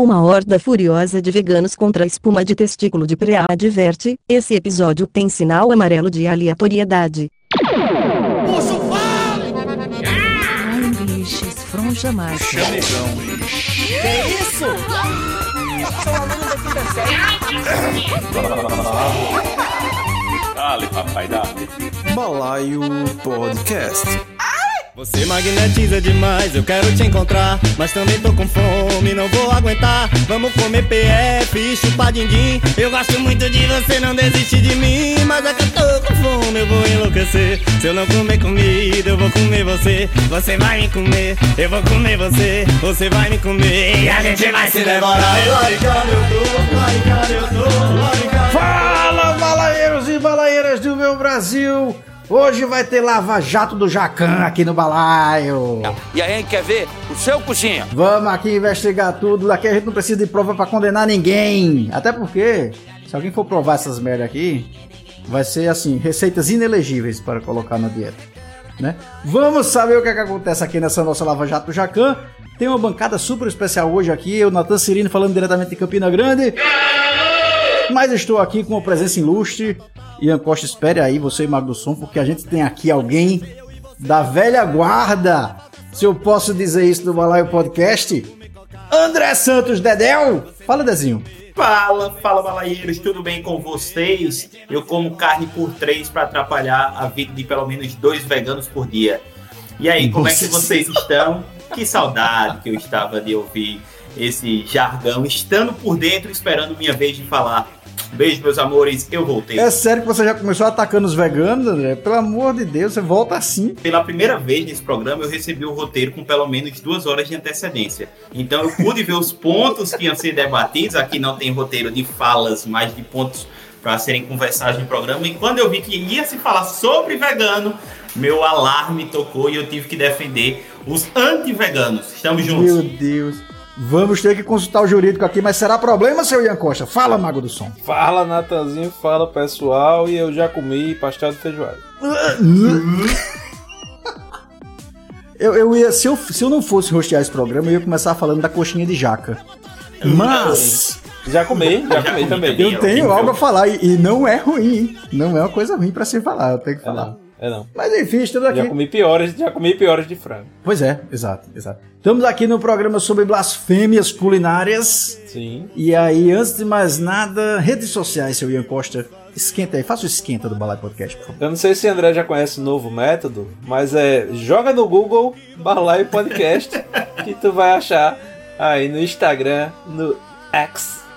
Uma horda furiosa de veganos contra a espuma de testículo de preá adverte, esse episódio tem sinal amarelo de aleatoriedade. Fale! Ai, bichos, froncha macho. Chamegão. Que isso? Sou aluno da quinta série. Dale, papai, dale. Balaio Podcast. Você magnetiza demais, eu quero te encontrar. Mas também tô com fome, não vou aguentar. Vamos comer PF e chupar din-din. Eu gosto muito de você, não desiste de mim. Mas é que eu tô com fome, eu vou enlouquecer. Se eu não comer comida, eu vou comer você. Você vai me comer, eu vou comer você. Você vai me comer e a gente vai se devorar. Laricando eu tô, eu tô. Fala, balaeiros e balaeiras do meu Brasil! Hoje vai ter Lava Jato do Jacan aqui no balaio. E aí, quer ver o seu coxinha? Vamos aqui investigar tudo. Daqui a gente não precisa de prova pra condenar ninguém. Até porque, se alguém for provar essas merda aqui, vai ser assim, receitas inelegíveis para colocar na dieta. Né? Vamos saber o que, é que acontece aqui nessa nossa Lava Jato do Jacan. Tem uma bancada super especial hoje aqui. Eu, Natan Cirino, falando diretamente de Campina Grande. Mas estou aqui com uma presença ilustre. Ian Costa, espere aí, você e Mago do Som, porque a gente tem aqui alguém da velha guarda. Se eu posso dizer isso do Balaio Podcast. André Santos Dedel. Fala, Dezinho. Fala, fala balaeiros, tudo bem com vocês? Eu como carne por três para atrapalhar a vida de pelo menos dois veganos por dia. E aí, como é que vocês estão? Que saudade que eu estava de ouvir esse jargão, estando por dentro, esperando minha vez de falar. Beijo, meus amores, eu voltei. É sério que você já começou atacando os veganos, André? Pelo amor de Deus, você volta assim. Pela primeira vez nesse programa, eu recebi o roteiro com pelo menos duas horas de antecedência. Então eu pude ver os pontos que iam ser debatidos. Aqui não tem roteiro de falas, mas de pontos para serem conversados no programa. E quando eu vi que ia se falar sobre vegano, meu alarme tocou e eu tive que defender os anti-veganos. Estamos juntos. Meu Deus. Vamos ter que consultar o jurídico aqui, mas será problema, seu Ian Costa? Fala, Mago do Som. Fala, Natanzinho, fala pessoal, e eu já comi pastel de feijoada. Eu, eu ia, se eu, se eu não fosse rostear esse programa, eu ia começar falando da coxinha de jaca. Mas Já comi, já, Já comi comi também. eu tenho algo a falar e, e não é ruim, hein? Não é uma coisa ruim pra se falar, eu tenho que É falar. não, é não. Mas enfim, estamos aqui. Já comi piores, já comi piores de frango. Pois é, exato, exato. Estamos aqui no programa sobre blasfêmias culinárias. Sim. E aí, antes de mais nada, redes sociais, seu Ian Costa. Esquenta aí, faça o esquenta do Balai Podcast, por favor. Eu não sei se o André já conhece o novo método, mas é joga no Google Balaio Podcast que tu vai achar aí no Instagram, no X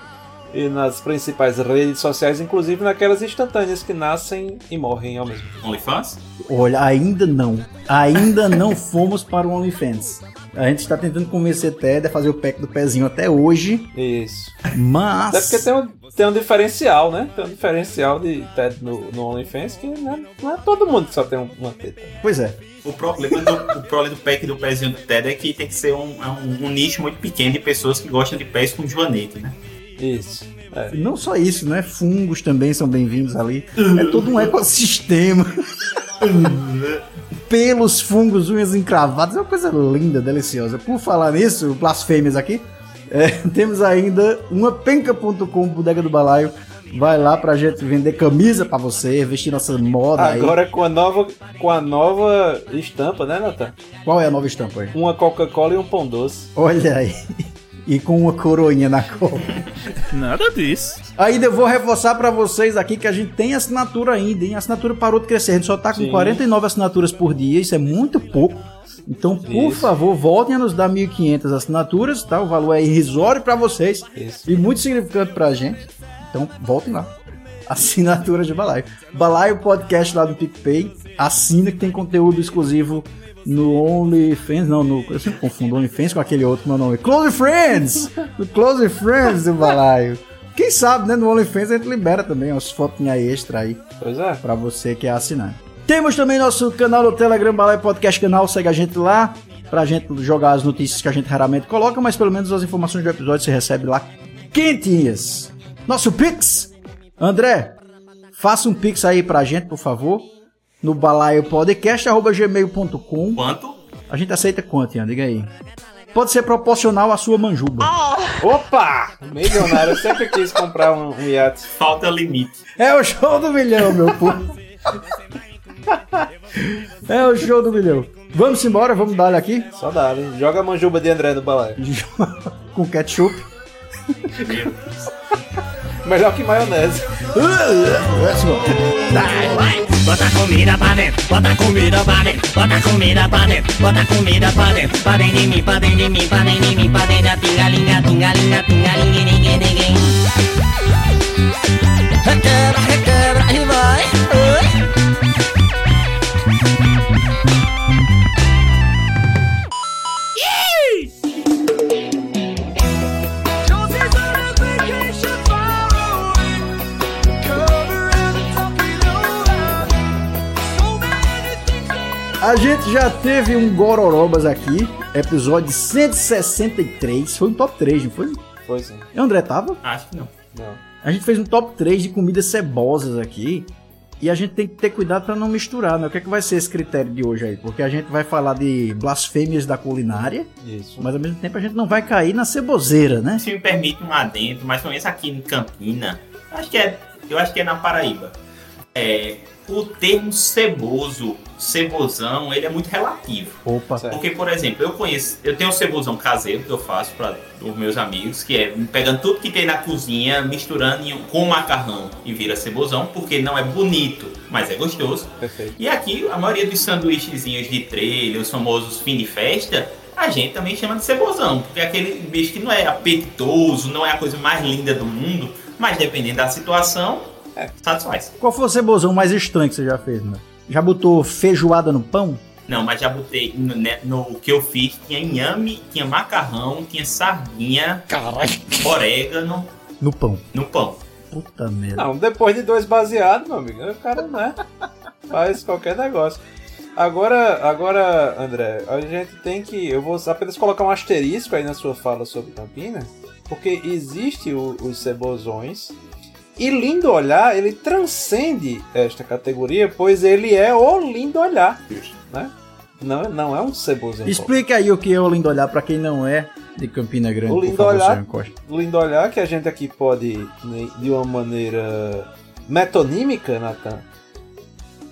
e nas principais redes sociais, inclusive naquelas instantâneas que nascem e morrem ao mesmo tempo. OnlyFans? Olha, ainda não. Ainda não fomos para o OnlyFans. A gente está tentando convencer Ted a fazer o pack do pezinho até hoje, Isso. mas. Até porque tem um, tem um diferencial, né? Tem um diferencial de TED no, no OnlyFans que não é, não é todo mundo que só tem um- uma teta. Pois é. O problema do, o problema do pack do pezinho do Ted é que tem que ser um, é um, um nicho muito pequeno de pessoas que gostam de pés com joanete, né? Isso. É. Não só isso, né? Fungos também são bem-vindos ali. É todo um ecossistema. Pelos, fungos, unhas encravadas, é uma coisa linda, deliciosa. Por falar nisso, blasfêmias aqui, é, temos ainda uma penca.com, bodega do balaio. Vai lá pra gente vender camisa pra você, vestir nossa moda aí. Agora com a nova com a nova estampa, né, Natan? Qual é a nova estampa aí? Uma Coca-Cola e um pão doce. Olha aí. E com uma coroinha na copa. Nada disso. Ainda eu vou reforçar pra vocês aqui que a gente tem assinatura ainda, hein? A assinatura parou de crescer. A gente só tá com Sim. 49 assinaturas por dia, isso é muito pouco. Então, por Isso. favor, voltem a nos dar 1.500 assinaturas, tá? O valor é irrisório pra vocês Isso. e muito significante pra gente. Então, voltem lá. Assinatura de Balaio. Balaio Podcast lá do PicPay. Assina que tem conteúdo exclusivo no OnlyFans. Não, no, eu sempre confundo OnlyFans com aquele outro meu nome. Close Friends! No Close Friends do Balaio. Quem sabe, né? No OnlyFans a gente libera também umas fotinhas extra aí Pois é. pra você que é assinante. Temos também nosso canal no Telegram Balai Podcast Canal, segue a gente lá pra gente jogar as notícias que a gente raramente coloca, mas pelo menos as informações do episódio você recebe lá quentinhas. Nosso Pix, André, faça um Pix aí pra gente, por favor, no balaiopodcast.gmail.com. Quanto? A gente aceita quanto, Ian? Diga aí. pode ser proporcional à sua manjuba. Opa! Milionário, eu sempre quis comprar um, um iate. Falta limite. É o show do milhão, meu povo. É o show do milhão. Vamos embora, vamos dar aqui Só dá, hein? Joga a manjuba de André no balaio. com ketchup. Melhor que maionese. Let's go. Bota comida pra dentro, bota comida pra dentro, bota comida pra dentro, bota comida pra dentro, pra dentro de mim, pra dentro de mim, pra dentro de mim, pra dentro da pingalinga, tungalinga, tungalinga, ninguém, ninguém. Requebra, requebra e vai. Oi. A gente já teve um Gororobas aqui, episódio 163. Foi um top 3, não foi? Foi sim. E André tava? Acho que não. Não. A gente fez um top 3 de comidas cebosas aqui. E a gente tem que ter cuidado para não misturar, né? O que é que vai ser esse critério de hoje aí? Porque a gente vai falar de blasfêmias da culinária, Isso. mas ao mesmo tempo a gente não vai cair na ceboseira, né? Se me permite um adentro, mas pelo menos aqui em Campina, acho que é, eu acho que é na Paraíba. É, o termo ceboso, cebosão, ele é muito relativo. Opa. Porque, por exemplo, eu conheço, eu tenho um cebosão caseiro que eu faço para os meus amigos, que é pegando tudo que tem na cozinha, misturando em- com macarrão e vira cebosão, porque não é bonito, mas é gostoso. Perfeito. E aqui, a maioria dos sanduíchezinhos de trailer, os famosos fim de festa, a gente também chama de cebosão, porque é aquele bicho que não é apetitoso, não é a coisa mais linda do mundo, mas dependendo da situação, É. satisfaz. Qual foi o cebosão mais estranho que você já fez, né? Já botou feijoada no pão? Não, mas já botei no, né, no que eu fiz, tinha inhame, tinha macarrão, tinha sardinha, Caralho. orégano No pão. no pão. Puta merda. Não, depois de dois baseados, meu amigo, o cara, né? Faz qualquer negócio. Agora, agora, André, a gente tem que. Eu vou apenas colocar um asterisco aí na sua fala sobre Campinas, porque existe o- os cebosões. E lindo olhar, ele transcende esta categoria, pois ele é o lindo olhar, né? Não, é- não é um cebosão. Explica aí o que é o lindo olhar pra quem não é de Campina Grande, O por lindo favor, olhar- lindo olhar que a gente aqui pode, né, de uma maneira metonímica, Natan,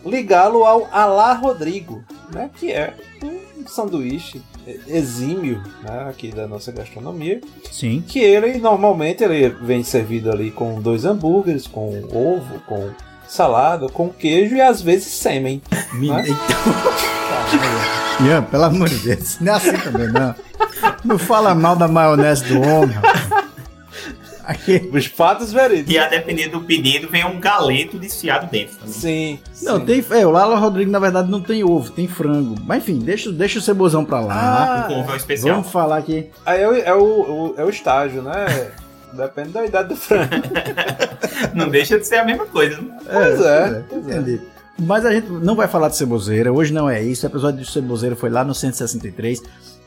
ligá-lo ao Alá Rodrigo, né, que é um sanduíche exímio né, aqui da nossa gastronomia, Sim. que ele normalmente ele vem servido ali com dois hambúrgueres, com ovo, com salada, com queijo e às vezes sêmen. Me... Né? Então... Ian, pelo amor de Deus, não é assim também, não. Não fala mal da maionese do homem. Aqui. Os fatos verídicos. E a depender do pedido, vem um galeto desfiado dentro também. Sim. Não, sim. tem. É, o Lala Rodrigo, na verdade, não tem ovo, tem frango. Mas enfim, deixa, deixa o cebosão pra lá. Ah, Com ovo é o especial. Vamos falar aqui. Aí é o, é o, o- é o estágio, né? Depende da idade do frango. Não deixa de ser a mesma coisa, né? Pois é, pois é. entendi. Mas a gente não vai falar de ceboseira, hoje não é isso. O episódio de ceboseira foi lá no 163.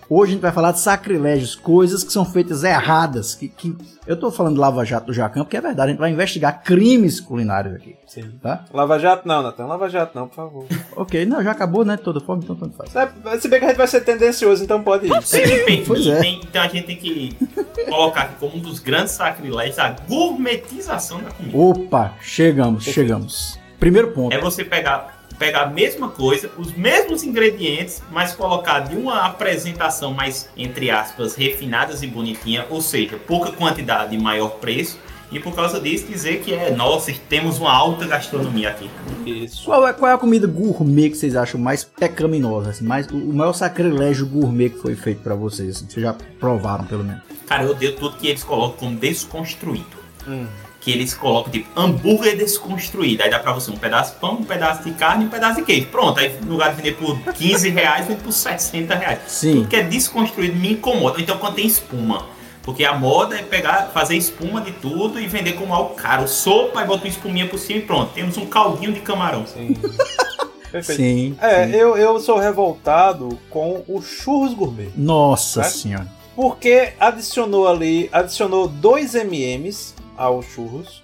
Hoje a gente vai falar de sacrilégios, coisas que são feitas erradas. Que, que... Eu tô falando do Lava Jato do Jacan, porque é verdade, a gente vai investigar crimes culinários aqui. Sim. Tá? Lava Jato não, Natan. Lava Jato não, por favor. Ok, não, já acabou, né? De toda forma, então tanto faz. É, se bem que a gente vai ser tendencioso, então pode ir. Pois é. então a gente tem que colocar aqui como um dos grandes sacrilégios a gourmetização da comida. Opa, chegamos, chegamos. Primeiro ponto. É você pegar, pegar a mesma coisa, os mesmos ingredientes, mas colocar de uma apresentação mais, entre aspas, refinadas e bonitinha, ou seja, pouca quantidade e maior preço. E por causa disso dizer que é, nossa, temos uma alta gastronomia aqui. Isso. Qual é, qual é a comida gourmet que vocês acham mais pecaminosa? Assim, mais, o maior sacrilégio gourmet que foi feito pra vocês? Assim, vocês já provaram, pelo menos. Cara, eu odeio tudo que eles colocam como desconstruído. Hum. Que eles colocam, tipo, hambúrguer desconstruído. Aí dá pra você um pedaço de pão, um pedaço de carne e um pedaço de queijo. Pronto, aí no lugar de vender por 15 reais, vende por 60 reais. Sim. Tudo que é desconstruído me incomoda. Então quando tem espuma. Porque a moda é pegar, fazer espuma de tudo e vender como algo caro. Sopa e bota uma espuminha por cima e pronto. Temos um caldinho de camarão. Sim. Perfeito. Sim. É, sim. eu, eu sou revoltado com o churros gourmet. Nossa É? senhora. Porque adicionou ali, adicionou 2 MMs aos churros,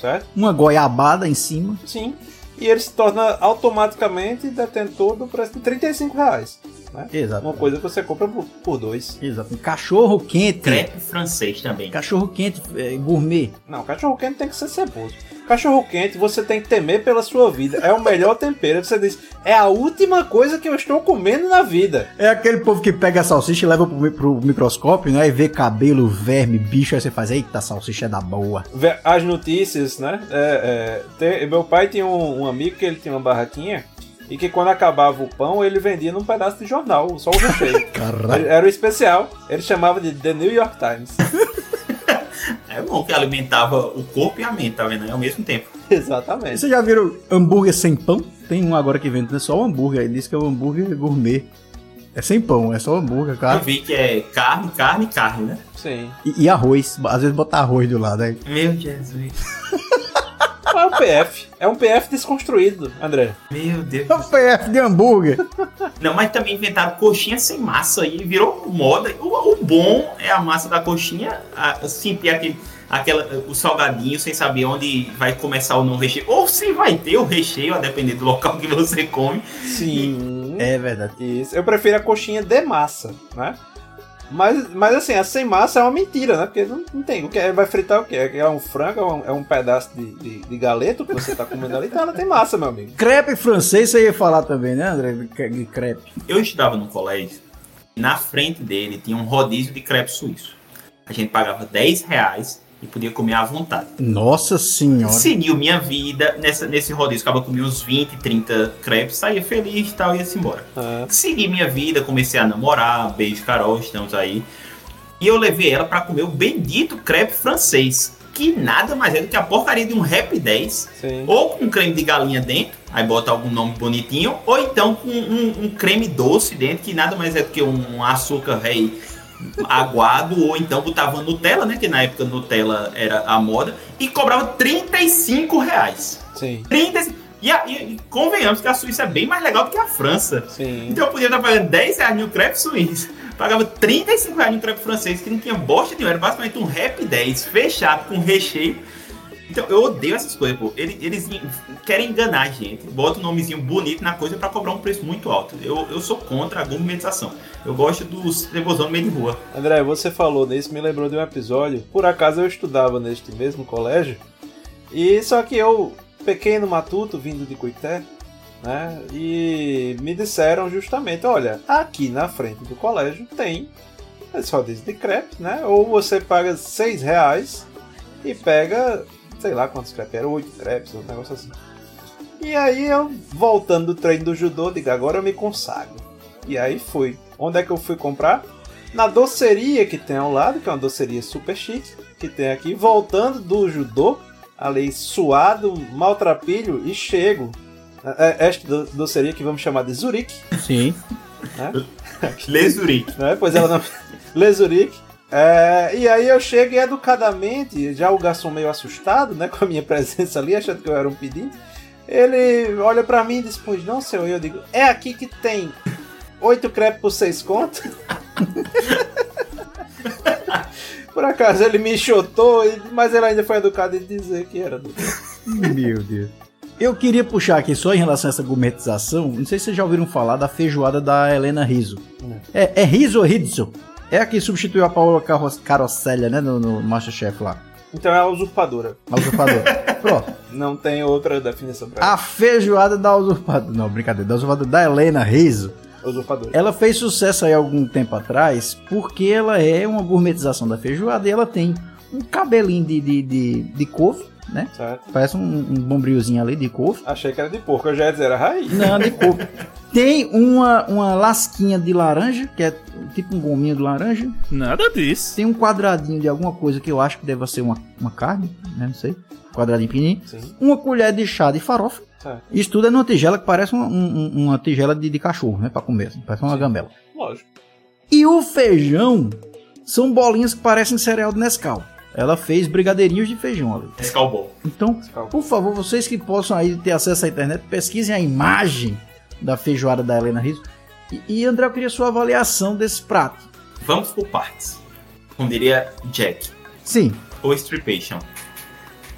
certo? Uma goiabada em cima. Sim. E ele se torna automaticamente detentor do preço de 35 reais. Né? Exato. Uma coisa que você compra por, por dois. Exato. Um cachorro quente. Crepe francês também. Cachorro quente é, gourmet. Não, cachorro quente tem que ser ceboso. Cachorro quente você tem que temer pela sua vida. É o melhor tempero. Você diz, é a última coisa que eu estou comendo na vida. É aquele povo que pega a salsicha e leva pro, pro microscópio, né? E vê cabelo, verme, bicho, aí você faz, eita, salsicha é da boa. As notícias, né? É, é, tem- meu pai tinha um, um amigo que ele tinha uma barraquinha e que quando acabava o pão ele vendia num pedaço de jornal, só o recheio. Caralho. Era o especial. Ele chamava de The New York Times. É bom que alimentava o corpo e a mente, tá vendo? Ao mesmo tempo. Exatamente. Vocês já viram hambúrguer sem pão? Tem um agora que vende só o hambúrguer. Ele diz que é o hambúrguer gourmet. É sem pão, é só hambúrguer, Eu cara. vi que é carne, carne, carne, né? Sim. E, e arroz. Às vezes botar arroz do lado. Aí. Meu Jesus. É um PF. É um PF desconstruído, André. Meu Deus. É o PF de hambúrguer. Não, mas também inventaram coxinha sem massa aí, virou moda. O, o bom é a massa da coxinha, a, assim, ter aquele, aquela, o salgadinho sem saber onde vai começar o não recheio. Ou se vai ter o recheio, a depender do local que você come. Sim. É verdade. Isso. Eu prefiro a coxinha de massa, né? Mas, mas assim, a sem massa é uma mentira, né? Porque não, não tem. O que é, vai fritar o quê? É um frango, é um, é um pedaço de, de, de galeto que você tá comendo ali, então ela tem massa, meu amigo. Crepe francês você ia falar também, né, André? De crepe. Eu estudava no colégio, na frente dele tinha um rodízio de crepe suíço. A gente pagava 10 reais e podia comer à vontade. Nossa senhora. Seguiu minha vida nessa, nesse rodízio. Acaba comia uns 20, 30 crepes, saía feliz e tal, ia-se embora. Ah, Segui minha vida, comecei a namorar, beijo Carol, estamos aí. E eu levei ela pra comer o bendito crepe francês, que nada mais é do que a porcaria de um Rap 10, sim. ou com creme de galinha dentro, aí bota algum nome bonitinho, ou então com um, um creme doce dentro, que nada mais é do que um açúcar rei aguado, ou então botava Nutella, né, que na época Nutella era a moda, e cobrava 35 reais. Sim. 35 e, a- e- convenhamos que a Suíça é bem mais legal do que a França. Sim. Então eu podia estar pagando 10 reais no crepe suíço, pagava 35 reais no crepe francês, que não tinha bosta nenhuma, era basicamente um rap 10 fechado com recheio. Então eu odeio essas coisas, pô. Eles, eles querem enganar a gente, bota um nomezinho bonito na coisa pra cobrar um preço muito alto. Eu, eu sou contra a gourmetização. Eu gosto dos cebosão no meio de rua. André, você falou nisso, me lembrou de um episódio. Por acaso eu estudava neste mesmo colégio. E só que eu, pequeno matuto, vindo de Cuité, né? E me disseram justamente, olha, aqui na frente do colégio tem esse rodízio de crepe, né? Ou você paga seis reais e pega, sei lá quantos crepes eram, oito crepes, um negócio assim. E aí eu, voltando do treino do judô, digo, agora eu me consagro. E aí fui. Onde é que eu fui comprar? Na doceria que tem ao lado, que é uma doceria super chique, que tem aqui, voltando do judô, ali suado, maltrapilho, e chego. É- é Esta do- doceria que vamos chamar de Zurique, Sim. Lesurique. né? Pois ela não. Le Zurique. É, e aí eu chego e educadamente, já o garçom meio assustado, né, com a minha presença ali, achando que eu era um pedinte, ele olha pra mim e diz, pois não, senhor, eu digo, é aqui que tem oito crepes por seis contos? por acaso ele me enxotou, mas ele ainda foi educado em dizer que era do... Meu Deus. Eu queria puxar aqui só em relação a essa gourmetização. Não sei se vocês já ouviram falar da feijoada da Helena Rizzo. É, é Rizzo ou Rizzo? É a que substituiu a Paola Carro Carosella, né? No, no Masterchef lá. Então é a usurpadora. A usurpadora. Pronto. Não tem outra definição pra A feijoada da usurpadora. Não, brincadeira. Da usurpadora da Helena Rizzo. usurpadora. Ela fez sucesso aí algum tempo atrás porque ela é uma gourmetização da feijoada e ela tem um cabelinho de, de, de, de couve, né? Certo? Parece um, um bombrilzinho ali de couve. Achei que era de porco, eu já ia dizer, era raiz. Não, de couve. Tem uma, uma lasquinha de laranja, que é tipo um gominho de laranja. Nada disso. Tem um quadradinho de alguma coisa que eu acho que deve ser uma, uma carne, né? Não sei. Quadradinho pequenininho. Sim. Uma colher de chá de farofa. Certo. Isso tudo é numa tigela que parece uma, um- uma tigela de, de cachorro, né? Pra comer. assim, Parece uma gambela. Lógico. E o feijão são bolinhas que parecem cereal de Nescau. Ela fez brigadeirinhos de feijão ali. Escalbol. Então, Nescau. por favor, vocês que possam aí ter acesso à internet, pesquisem a imagem da feijoada da Helena Rizzo. E, e André, eu queria sua avaliação desse prato. Vamos por partes. Como diria Jack. Sim, ou Stripation.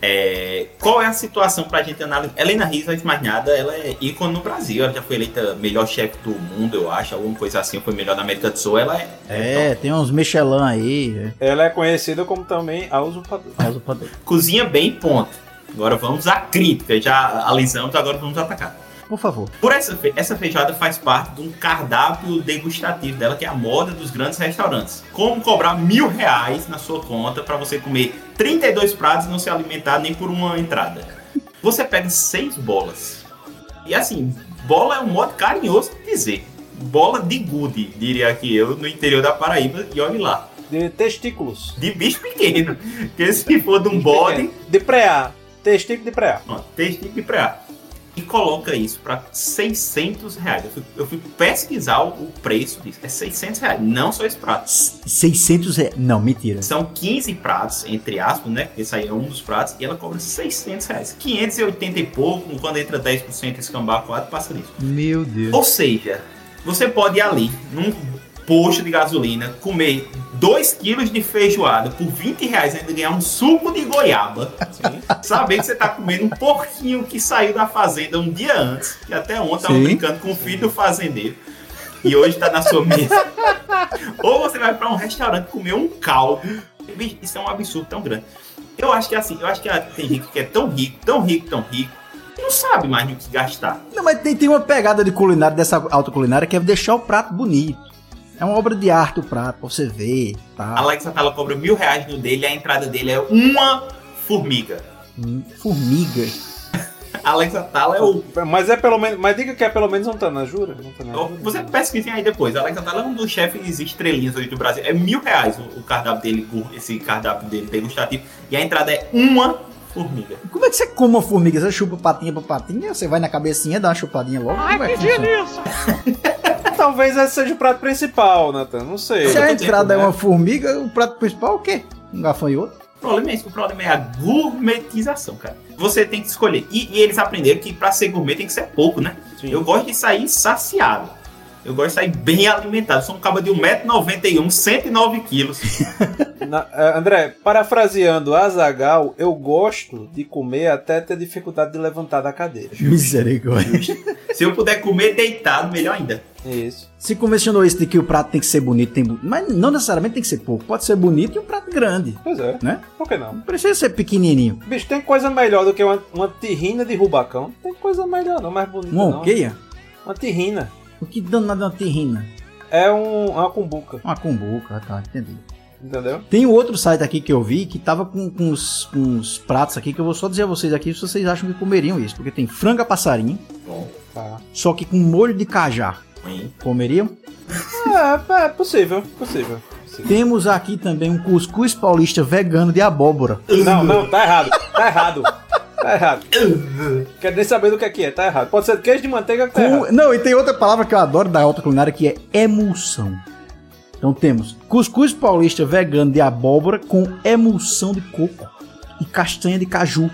É, qual é a situação pra gente analisar? Helena Riz, antes de mais nada, ela é ícone no Brasil. Ela já foi eleita melhor chefe do mundo, eu acho, alguma coisa assim. Foi melhor na América do Sul. Ela é. É, tem uns Michelin aí. Ela é conhecida como também a usurpadora. O poder. Cozinha bem, ponto. Agora vamos à crítica. Já alisamos, agora vamos atacar. Por favor. Por essa, fe- essa feijoada faz parte de um cardápio degustativo dela, que é a moda dos grandes restaurantes. Como cobrar mil reais na sua conta para você comer 32 pratos e não se alimentar nem por uma entrada. Você pega seis bolas. E assim, bola é um modo carinhoso de dizer. Bola de gude, diria aqui eu, no interior da Paraíba, e olhe lá. De testículos. De bicho pequeno. Porque se for de um bode, De preá. Testículo de preá. Tipo de preá. E coloca isso para 600 reais. Eu fui, eu fui pesquisar o, o preço disso. É 600 reais, não só esse prato. 600 reais. Não, mentira. São 15 pratos, entre aspas, né? Esse aí é um dos pratos. E ela cobra 600 reais. 580 e pouco. Quando entra 10% escambar 4, passa disso. Meu Deus. Ou seja, você pode ir ali, num posto de gasolina, comer 2 quilos de feijoada por 20 reais e ainda ganhar um suco de goiaba. Saber que você tá comendo um porquinho que saiu da fazenda um dia antes, que até ontem tava Sim. brincando com o filho do fazendeiro. E hoje tá na sua mesa. Ou você vai pra um restaurante comer um caldo. Isso é um absurdo tão grande. Eu acho que é assim, eu acho que ah, tem rico que é tão rico, tão rico, tão rico, não sabe mais no que gastar. Não, mas tem, tem uma pegada de culinária, dessa alta culinária, que é deixar o prato bonito. É uma obra de arte o prato, pra você ver. Tá. Alexa Tala cobra mil reais no dele e a entrada dele é uma formiga. Hum, Formiga. A Alexa Tala é o. Mas é pelo menos. Mas diga que é pelo menos um Tanajura. Um Tanajura. Você pesquisem aí depois. A Alexa Tala é um dos chefes estrelinhas hoje do Brasil. É mil reais o, o cardápio dele, esse cardápio dele degustativo. E a entrada é uma formiga. Como é que você come uma formiga? Você chupa patinha pra patinha, você vai na cabecinha, dá uma chupadinha logo. Ai, que Talvez esse seja o prato principal, Nathan. Não sei. Se a entrada é uma formiga, o prato principal é o quê? Um gafanhoto? O problema é isso. O problema é a gourmetização, cara. Você tem que escolher. E, e eles aprenderam que pra ser gourmet tem que ser pouco, né? Sim. Eu gosto de sair saciado. Eu gosto de sair bem alimentado. Eu sou um cabo de 1,91m, 109 quilos. Na- eh, André, parafraseando Azagal, eu gosto de comer até ter dificuldade de levantar da cadeira. Misericórdia. Se eu puder comer deitado, melhor ainda. Isso. Se convencionou isso de que o prato tem que ser bonito, tem mas não necessariamente tem que ser pouco. Pode ser bonito e um prato grande, Pois é. né? Por que não? Não precisa ser pequenininho. Bicho, tem coisa melhor do que uma, uma terrina de rubacão. Tem coisa melhor, não, mais bonita Uma não. Uma terrina. O que danado é uma terrina? É um, uma cumbuca, Uma cumbuca, tá, entendi. entendeu? Tem um outro site aqui que eu vi que tava com, com, com os pratos aqui que eu vou só dizer a vocês aqui se vocês acham que comeriam isso. Porque tem franga passarinho, Bom, Tá. só que com molho de cajá. Hein? Comeriam? É, é possível, possível. possível. Temos aqui também um cuscuz paulista vegano de abóbora. Não, não, tá errado. Tá errado. Tá errado. Quero nem saber do que é que é, tá errado. Pode ser queijo de manteiga que tá. Com- não, e tem outra palavra que eu adoro da alta culinária que é emulsão. Então temos cuscuz paulista vegano de abóbora com emulsão de coco e castanha de caju,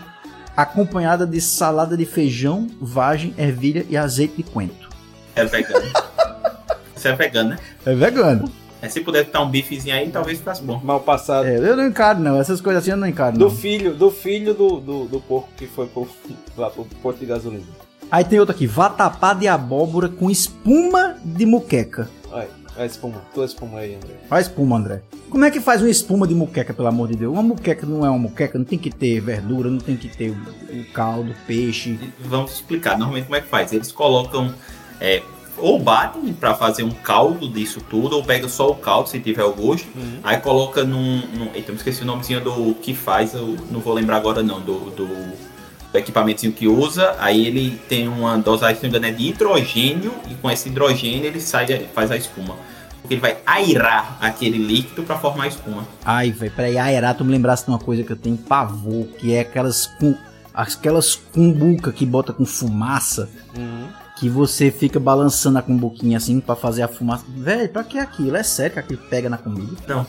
acompanhada de salada de feijão, vagem, ervilha e azeite de coentro. É vegano. Isso é vegano, né? É vegano. É, se puder botar um bifezinho aí, talvez ficasse bom. Mal passado. É, eu não encaro não, essas coisas assim eu não encaro Do não. filho, do filho do, do, do porco que foi pro, lá pro posto de gasolina. Aí tem outro aqui, vatapá de abóbora com espuma de muqueca. Olha, a espuma. Tua espuma aí, André. Faz espuma, André. Como é que faz uma espuma de muqueca, pelo amor de Deus? Uma muqueca não é uma muqueca, não tem que ter verdura, não tem que ter o, o caldo, peixe. Vamos explicar. Normalmente como é que faz? Eles colocam. É, ou batem pra fazer um caldo disso tudo, ou pega só o caldo, se tiver o gosto. Aí coloca num. num eita, eu me esqueci o nomezinho do que faz, eu não vou lembrar agora não, do, do, do equipamentozinho que usa. Aí ele tem uma dosagem, se não me engano, é de hidrogênio, e com esse hidrogênio ele sai, faz a espuma. Porque ele vai airar aquele líquido pra formar a espuma. Ai, velho, peraí, aerar, tu me lembrasse de uma coisa que eu tenho pavor, que é aquelas com aquelas cumbuca que bota com fumaça, que você fica balançando a cumbuquinha assim pra fazer a fumaça. Velho, pra que aquilo? É sério que aquilo pega na comida? Não.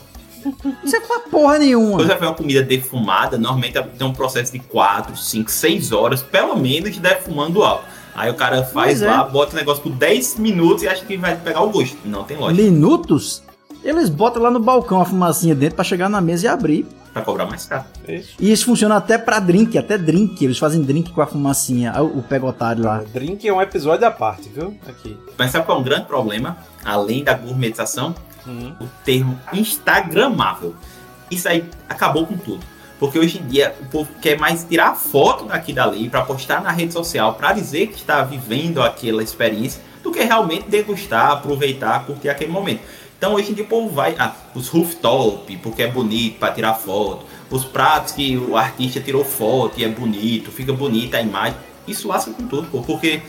Isso é pra porra nenhuma. Quando você vê uma comida defumada, normalmente tem um processo de 4, 5, 6 horas, pelo menos, de defumando algo. Aí o cara faz é. lá, bota o negócio por 10 minutos e acha que vai pegar o gosto. Não tem lógica. Minutos? Eles botam lá no balcão a fumacinha dentro pra chegar na mesa e abrir. Pra cobrar mais caro. Isso. E isso funciona até pra drink, até drink. Eles fazem drink com a fumacinha, o, pegotário lá. Drink é um episódio à parte, viu? Aqui. Mas sabe qual é um grande problema? Além da gourmetização, Uhum. o termo instagramável. Isso aí acabou com tudo. Porque hoje em dia o povo quer mais tirar foto daqui dali para postar na rede social para dizer que está vivendo aquela experiência do que realmente degustar, aproveitar, curtir aquele momento. Então hoje em dia o povo vai, ah, os rooftop, porque é bonito para tirar foto, os pratos que o artista tirou foto e é bonito, fica bonita a imagem. Isso lasca com tudo, pô, porque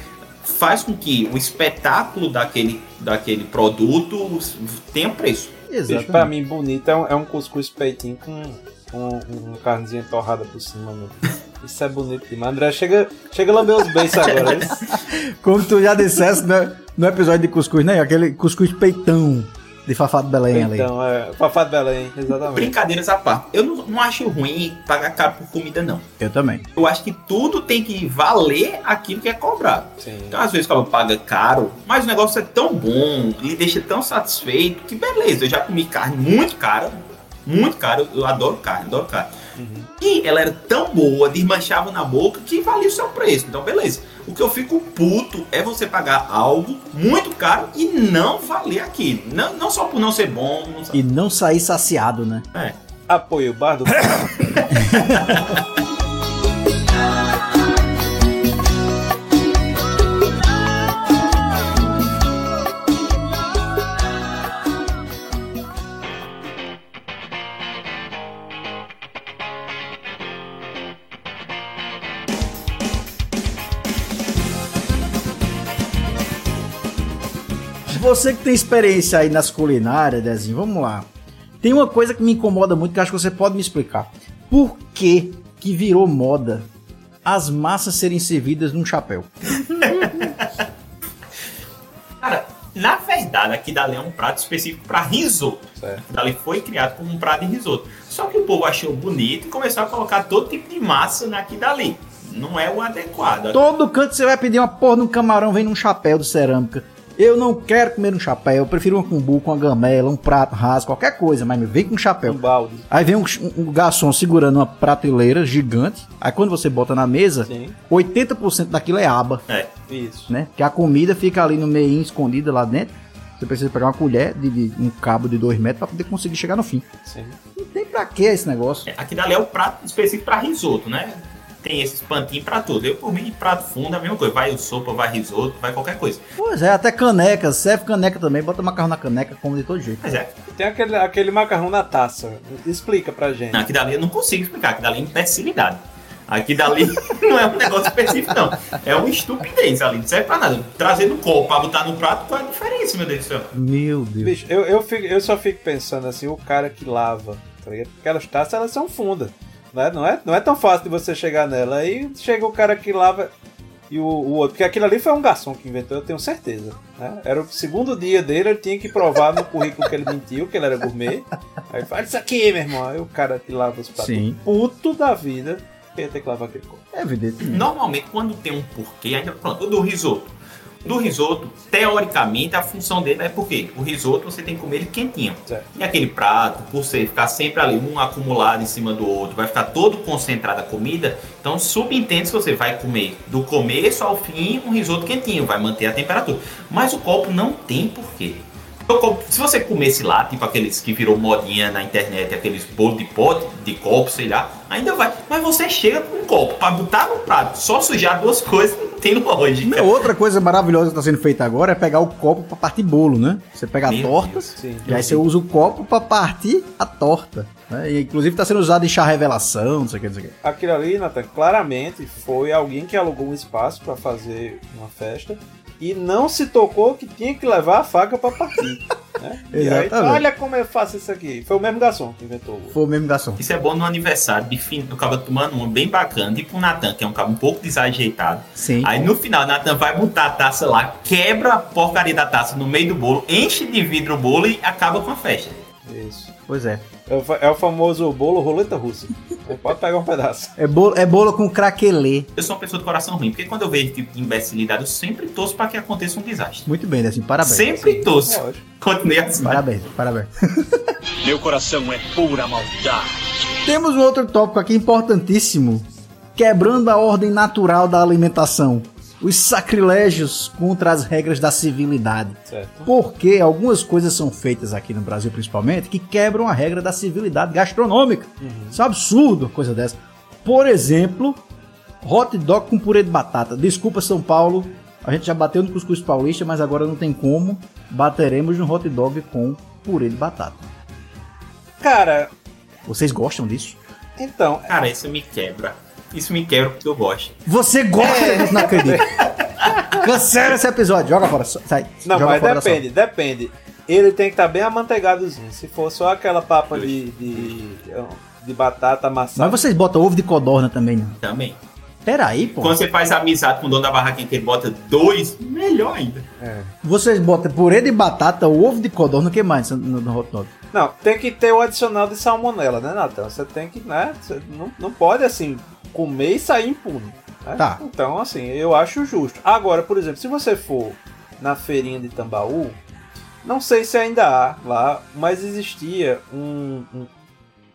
faz com que o espetáculo daquele, daquele produto tenha preço. Bicho, pra mim, bonito é um, é um cuscuz peitinho com, com uma carnezinha torrada por cima, mano. Isso é bonito demais. André, chega, chega a lamber os beiços agora. Como tu já disseste né, no episódio de cuscuz, né? Aquele cuscuz peitão de Fafá de Belém ali. Então, é. Fafá de Belém, exatamente. Brincadeiras à parte. Eu não, não acho ruim pagar caro por comida, não. Eu também. Eu acho que tudo tem que valer aquilo que é cobrado. Sim. Então, às vezes, o cara paga caro, mas o negócio é tão bom, lhe deixa tão satisfeito, que beleza. Eu já comi carne muito cara, muito cara. Eu adoro carne, adoro carne. E ela era tão boa, desmanchava na boca, que valia o seu preço. Então, beleza. O que eu fico puto é você pagar algo muito caro e não valer aquilo. Não, não só por não ser bom, não E não sair saciado, né? É. Apoio o Você que tem experiência aí nas culinárias, Dezinho, vamos lá. Tem uma coisa que me incomoda muito que eu acho que você pode me explicar. Por que que virou moda as massas serem servidas num chapéu? Cara, na verdade, aqui dali é um prato específico para risoto. Certo. Aqui dali foi criado como um prato de risoto. Só que o povo achou bonito e começou a colocar todo tipo de massa naqui dali. Não é o adequado. Todo canto você vai pedir uma porra de um camarão, vem num chapéu de cerâmica. Eu não quero comer um chapéu, eu prefiro uma cumbuca, uma gamela, um prato raso, qualquer coisa, mas me vem com um chapéu. Um balde. Aí vem um, um garçom segurando uma prateleira gigante. Aí quando você bota na mesa, Sim. 80% daquilo é aba, É. Isso. né? Que a comida fica ali no meio escondida lá dentro. Você precisa pegar uma colher de, de um cabo de 2 metros pra poder conseguir chegar no fim. Sim. Não tem pra que esse negócio. É, Aqui dali é o prato específico para risoto, né? Tem esses pantinhos para tudo. Eu, por mim, de prato fundo, é a mesma coisa. Vai o sopa, vai risoto, vai qualquer coisa. Pois é, até caneca, serve caneca também, bota macarrão na caneca, come de todo jeito. Mas é, tem aquele, aquele macarrão na taça. Explica pra gente. aqui dali eu não consigo explicar. Aqui dali é imbecilidade. Aqui dali não é um negócio específico, não. É uma estupidez ali. Não serve pra nada. Trazer no copo pra botar no prato, qual é a diferença, meu Deus do céu? Meu Deus. Bicho, eu, eu, fico- eu só fico pensando assim, o cara que lava, tá ligado? Aquelas taças, elas são fundas. Né? Não, é, não é tão fácil de você chegar nela. Aí chega o cara que lava e o, o outro. Porque aquilo ali foi um garçom que inventou, eu tenho certeza. né? Era o segundo dia dele, ele tinha que provar no currículo que ele mentiu, que ele era gourmet. Aí fala isso aqui, meu irmão. Aí o cara que lava os pratos, Sim. puto da vida, ia ter que lavar aquele copo. É evidente. Normalmente, quando tem um porquê, ainda pronto, o do risoto. Do risoto, teoricamente, a função dele é porque o risoto você tem que comer ele quentinho. Certo. E aquele prato, por você ficar sempre ali, um acumulado em cima do outro, vai ficar todo concentrado a comida. Então, subentende que você vai comer do começo ao fim um risoto quentinho, vai manter a temperatura. Mas o copo não tem porquê. Se você comesse lá, tipo aqueles que virou modinha na internet, aqueles bolos de pote, de copo, sei lá, ainda vai. Mas você chega com um copo pra botar no prato, só sujar duas coisas, não tem lógica. Não, Outra coisa maravilhosa que está sendo feita agora é pegar o copo para partir bolo, né? Você pega a Meu torta Deus, sim. e aí você usa o copo para partir a torta. Né? E, inclusive está sendo usado em chá revelação, não sei o que, não sei o que. Aquilo ali, Nathan, claramente foi alguém que alugou um espaço pra fazer uma festa e não se tocou que tinha que levar a faca pra partir. né? E aí, Exatamente. olha como eu faço isso aqui. Foi o mesmo garçom que inventou. o- Foi o mesmo garçom. Isso é bom no aniversário de fim do cabo tomando uma bem bacana, tipo o Natan, que é um cabo um pouco desajeitado. Sim. Aí no final, o Natan vai botar a taça lá, quebra a porcaria da taça no meio do bolo, enche de vidro o bolo e acaba com a festa. Isso. Pois é. É o, é o famoso bolo roleta russa. Pode pegar um pedaço. É bolo, é bolo com craquelê. Eu sou uma pessoa de coração ruim, porque quando eu vejo tipo de imbecilidade, eu sempre torço pra que aconteça um desastre. Muito bem, assim, parabéns. Sempre torço. Continue assim. Parabéns, parabéns. Meu coração é pura maldade. Temos um outro tópico aqui importantíssimo: quebrando a ordem natural da alimentação. Os sacrilégios contra as regras da civilidade. Certo. Porque algumas coisas são feitas aqui no Brasil, principalmente, que quebram a regra da civilidade gastronômica. Isso é um absurdo, coisa dessa. Por exemplo, hot dog com purê de batata. Desculpa, São Paulo. A gente já bateu no cuscuz paulista, mas agora não tem como. Bateremos no hot dog com purê de batata. Cara, Vocês gostam disso? então, Cara, isso me quebra. Isso me quebra porque eu gosto. Você gosta disso, não acredito. Cancela esse episódio, joga fora. Sai. Não, joga mas fora da depende, depende. Ele tem que estar bem amanteigadozinho. Se for só aquela papa de, de, de batata amassada. Mas vocês botam ovo de codorna também, não? Também. Pera aí, pô. Quando você faz amizade com o dono da barraquinha que ele bota dois, melhor ainda. Vocês botam purê de batata, ovo de codorna, o que mais no, no hot dog? Não, tem que ter o adicional de salmonela, né, Natan? Você tem que, né? Você não, não pode, assim, comer e sair impune. né? Tá. Então, assim, eu acho justo. Agora, por exemplo, se você for na feirinha de Tambaú, não sei se ainda há lá, mas existia um, um,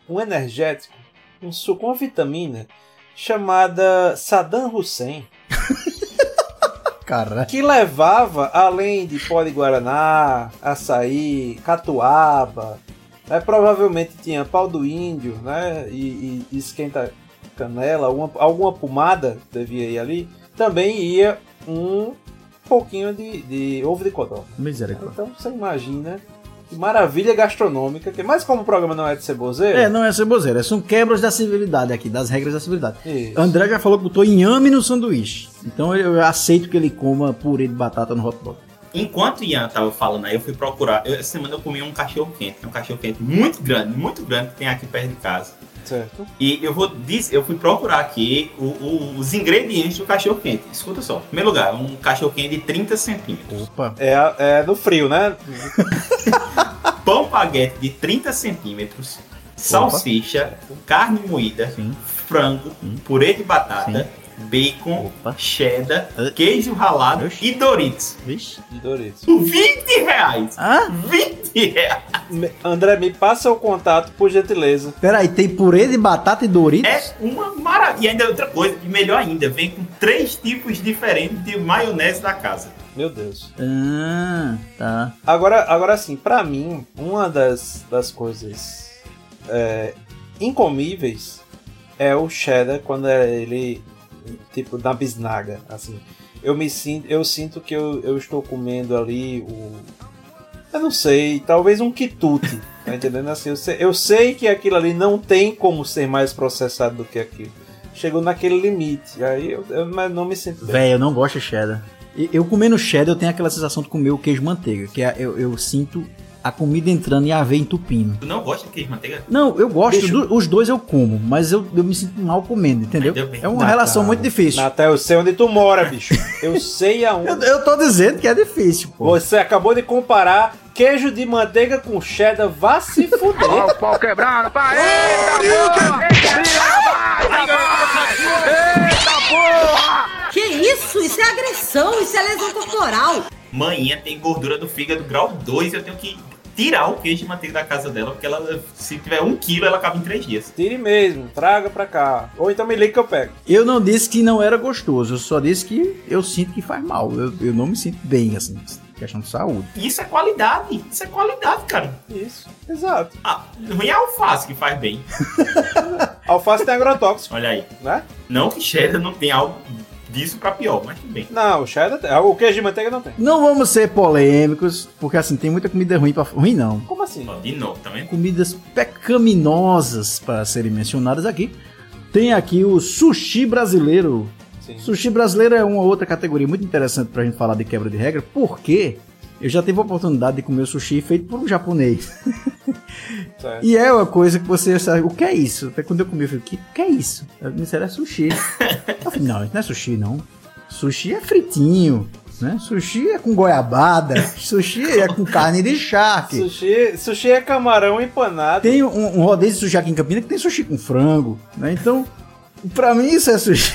um energético, um suco, uma vitamina chamada Saddam Hussein. Cara, que levava, além de pó de guaraná, açaí, catuaba, né, provavelmente tinha pau do índio, né, e, e esquenta canela, alguma, alguma pomada devia ir ali, também ia um pouquinho de, de ovo de codorna. misericórdia. Então você imagina que maravilha gastronômica, que mas como o programa não é de ceboseiro, É, não é ceboseira, são quebras da civilidade aqui, das regras da civilidade. Isso. André já falou que botou inhame no sanduíche. Então eu aceito que ele coma purê de batata no hot dog. Enquanto o Ian tava falando aí, eu fui procurar. Eu, essa semana eu comi um cachorro quente. É um cachorro quente muito grande, muito grande que tem aqui perto de casa. Certo? E eu vou dizer, eu fui procurar aqui o- o- os ingredientes do cachorro quente. Escuta só. Em primeiro lugar, um cachorro quente de 30 centímetros. Opa. É, é no frio, né? Pão baguete de 30 centímetros. Salsicha, carne moída, Sim. frango, purê de batata, bacon, Opa. cheddar, Ah. queijo ralado Oxi. e Doritos. Vixe. De Doritos. Por 20 reais! Ah, 20 reais! Me- André, me passa o contato, por gentileza. peraí, tem purê de batata e Doritos? É uma maravilha. E ainda outra coisa, e melhor ainda, vem com três tipos diferentes de maionese da casa. Meu Deus. Ah, tá. Agora, agora sim, pra mim, uma das, das coisas é, incomíveis é o cheddar quando é ele, tipo, na bisnaga, assim. Eu me sinto, eu sinto que eu, eu estou comendo ali o... Eu não sei, talvez um quitute, tá entendendo? Assim, eu sei, eu sei que aquilo ali não tem como ser mais processado do que aquilo. Chegou naquele limite, aí eu, eu não me sinto. Véi, eu não gosto de cheddar. Eu comendo cheddar, eu tenho aquela sensação de comer o queijo manteiga, que é, eu, eu sinto a comida entrando e a aveia entupindo. Tu não gosta de queijo de manteiga? Não, eu gosto, do- os dois eu como, mas eu, eu me sinto mal comendo, entendeu? É uma Natal. relação muito difícil. Natal, eu sei onde tu mora, bicho. Eu sei aonde. Eu, eu tô dizendo que é difícil, pô. Você acabou de comparar queijo de manteiga com cheddar, vá se fuder. Pau quebrando, pai! Que isso? Isso é agressão, isso é lesão corporal. Manhã tem gordura do fígado grau 2 eu tenho que tirar o queijo de manteiga da casa dela, porque ela, se tiver um quilo, ela acaba em três dias. Tire mesmo, traga pra cá. Ou então me liga que eu pego. Eu não disse que não era gostoso, eu só disse que eu sinto que faz mal. Eu, eu não me sinto bem, assim, questão de saúde. Isso é qualidade, isso é qualidade, cara. Isso, exato. Ah, ruim é alface que faz bem. Alface tem agrotóxico, Olha aí. né? Não que cheddar não tem algo disso pra pior, mas tudo bem. Não, o cheddar tem. O queijo de manteiga não tem. Não vamos ser polêmicos, porque assim, tem muita comida ruim pra. Ruim não. Como assim? De novo, tá vendo? Comidas pecaminosas para serem mencionadas aqui. Tem aqui o sushi brasileiro. Sim. Sushi brasileiro é uma outra categoria muito interessante pra gente falar de quebra de regra, porque eu já tive a oportunidade de comer o sushi feito por um japonês. Certo. E é uma coisa que você sabe, o que é isso? Até quando eu comi, eu falei, o que, que é isso? Eu disse, era sushi. Eu falei, não, isso não é sushi, não. Sushi é fritinho. Né? Sushi é com goiabada, sushi é com carne de charque. Sushi, sushi é camarão empanado. Tem um, um rodízio de sushi aqui em Campinas que tem sushi com frango, né? Então, pra mim isso é sushi.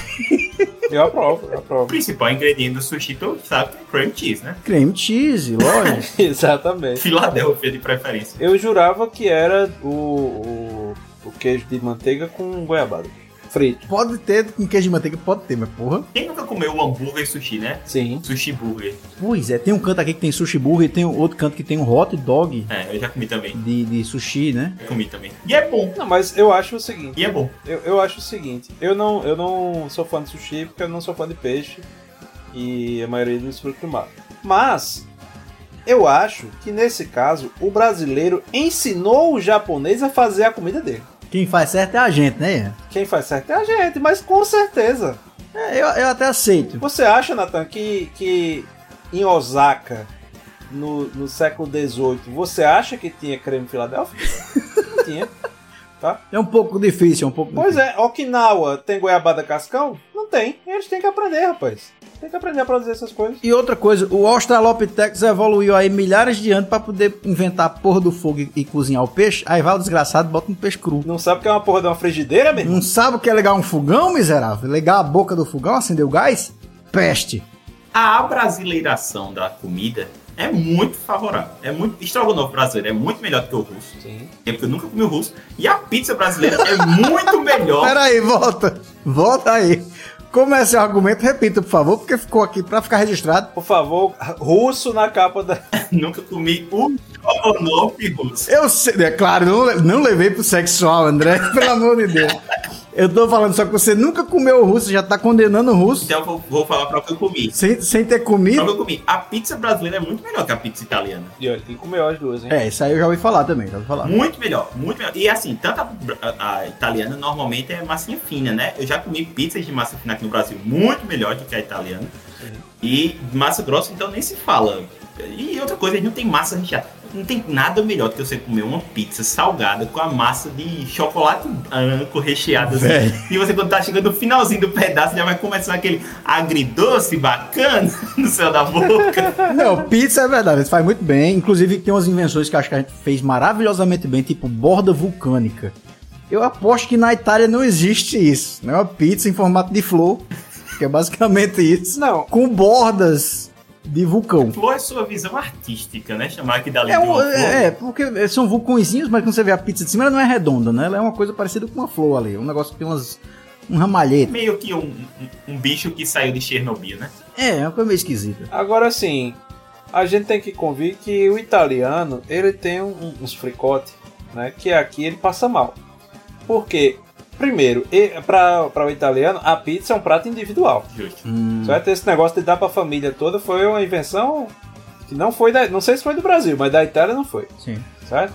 Eu aprovo, eu O aprovo. principal ingrediente do sushi, tu sabe é cream cheese, né? Creme cheese, lógico. Exatamente. Filadélfia de preferência. Eu jurava que era o, o, o queijo de manteiga com goiabada. Frito. Pode ter com queijo de manteiga, pode ter, mas porra. Quem nunca comeu um hambúrguer sushi, né? Sim. Sushi burger. Pois é, tem um canto aqui que tem sushi burger e tem outro canto que tem um hot dog É, eu já comi também. de, de sushi, né? Eu comi também. E é bom. Não, mas eu acho o seguinte. E é bom. Eu, eu acho o seguinte, eu não, eu não sou fã de sushi porque eu não sou fã de peixe e a maioria dos frutos do mar. Mas eu acho que nesse caso o brasileiro ensinou o japonês a fazer a comida dele. Quem faz certo é a gente, né? Quem faz certo é a gente, mas com certeza. É, eu, eu até aceito. Você acha, Nathan, que, que em Osaka, no, no século XVIII, você acha que tinha creme Filadélfia? Não tinha. É um pouco difícil, é um pouco Pois difícil. é, Okinawa tem goiabada cascão? Não tem. Eles têm que aprender, rapaz. Tem que aprender a produzir essas coisas. E outra coisa, o Australopithecus evoluiu aí milhares de anos pra poder inventar a porra do fogo e, e cozinhar o peixe. Aí vai o desgraçado e bota um peixe cru. Não sabe que é uma porra de uma frigideira, mesmo? Não sabe o que é ligar um fogão, miserável? Ligar a boca do fogão, acender o gás? Peste. A abrasileiração da comida é muito favorável. É muito. Estrogonofe brasileiro é muito melhor do que o russo. Sim. É porque eu nunca comi o russo. E a pizza brasileira é muito melhor. Pera aí, volta. Volta aí. Como é seu argumento, repita, por favor, porque ficou aqui pra ficar registrado. Por favor, russo na capa da. nunca comi o estrogonofe russo. Eu sei, é claro, não, não levei pro sexual, André, pelo amor de Deus. Eu tô falando só que você nunca comeu o russo, já tá condenando o russo Então eu vou, vou falar para o que eu comi. sem, sem ter comido. que eu comi. A pizza brasileira é muito melhor que a pizza italiana. E olha, tem que comer as duas, hein? É, isso aí eu já ouvi falar também, já ouvi falar. Muito melhor, muito melhor. E assim, tanto a, a- a italiana normalmente é massinha fina, né? Eu já comi pizzas de massa fina aqui no Brasil muito melhor do que a italiana. E massa grossa, então nem se fala. E outra coisa, não tem massa recheada. Não tem nada melhor do que você comer uma pizza salgada com a massa de chocolate branco recheada assim. E você, quando tá chegando no finalzinho do pedaço, já vai começar aquele agridoce bacana no céu da boca. Não, pizza é verdade, isso faz muito bem. Inclusive tem umas invenções que eu acho que a gente fez maravilhosamente bem, tipo borda vulcânica. Eu aposto que na Itália não existe isso, né? Uma pizza em formato de flor, que é basicamente isso. Não. Com bordas de vulcão. Flor é sua visão artística, né? Chamar aqui dali É, de um- uma flor. é, porque são vulcõezinhos, mas quando você vê a pizza de cima, ela não é redonda, né? Ela é uma coisa parecida com uma flor ali. Um negócio que tem umas. Um ramalhete. meio que um, um, um bicho que saiu de Chernobyl, né? É, é uma coisa meio esquisita. Agora sim, a gente tem que convir que o italiano ele tem um- uns fricote, né? Que aqui ele passa mal. Porque, primeiro, para o italiano, a pizza é um prato individual. Justo. Hum, Certo? Esse negócio de dar pra família toda foi uma invenção que não foi da. Não sei se foi do Brasil, mas da Itália não foi. sim. Certo?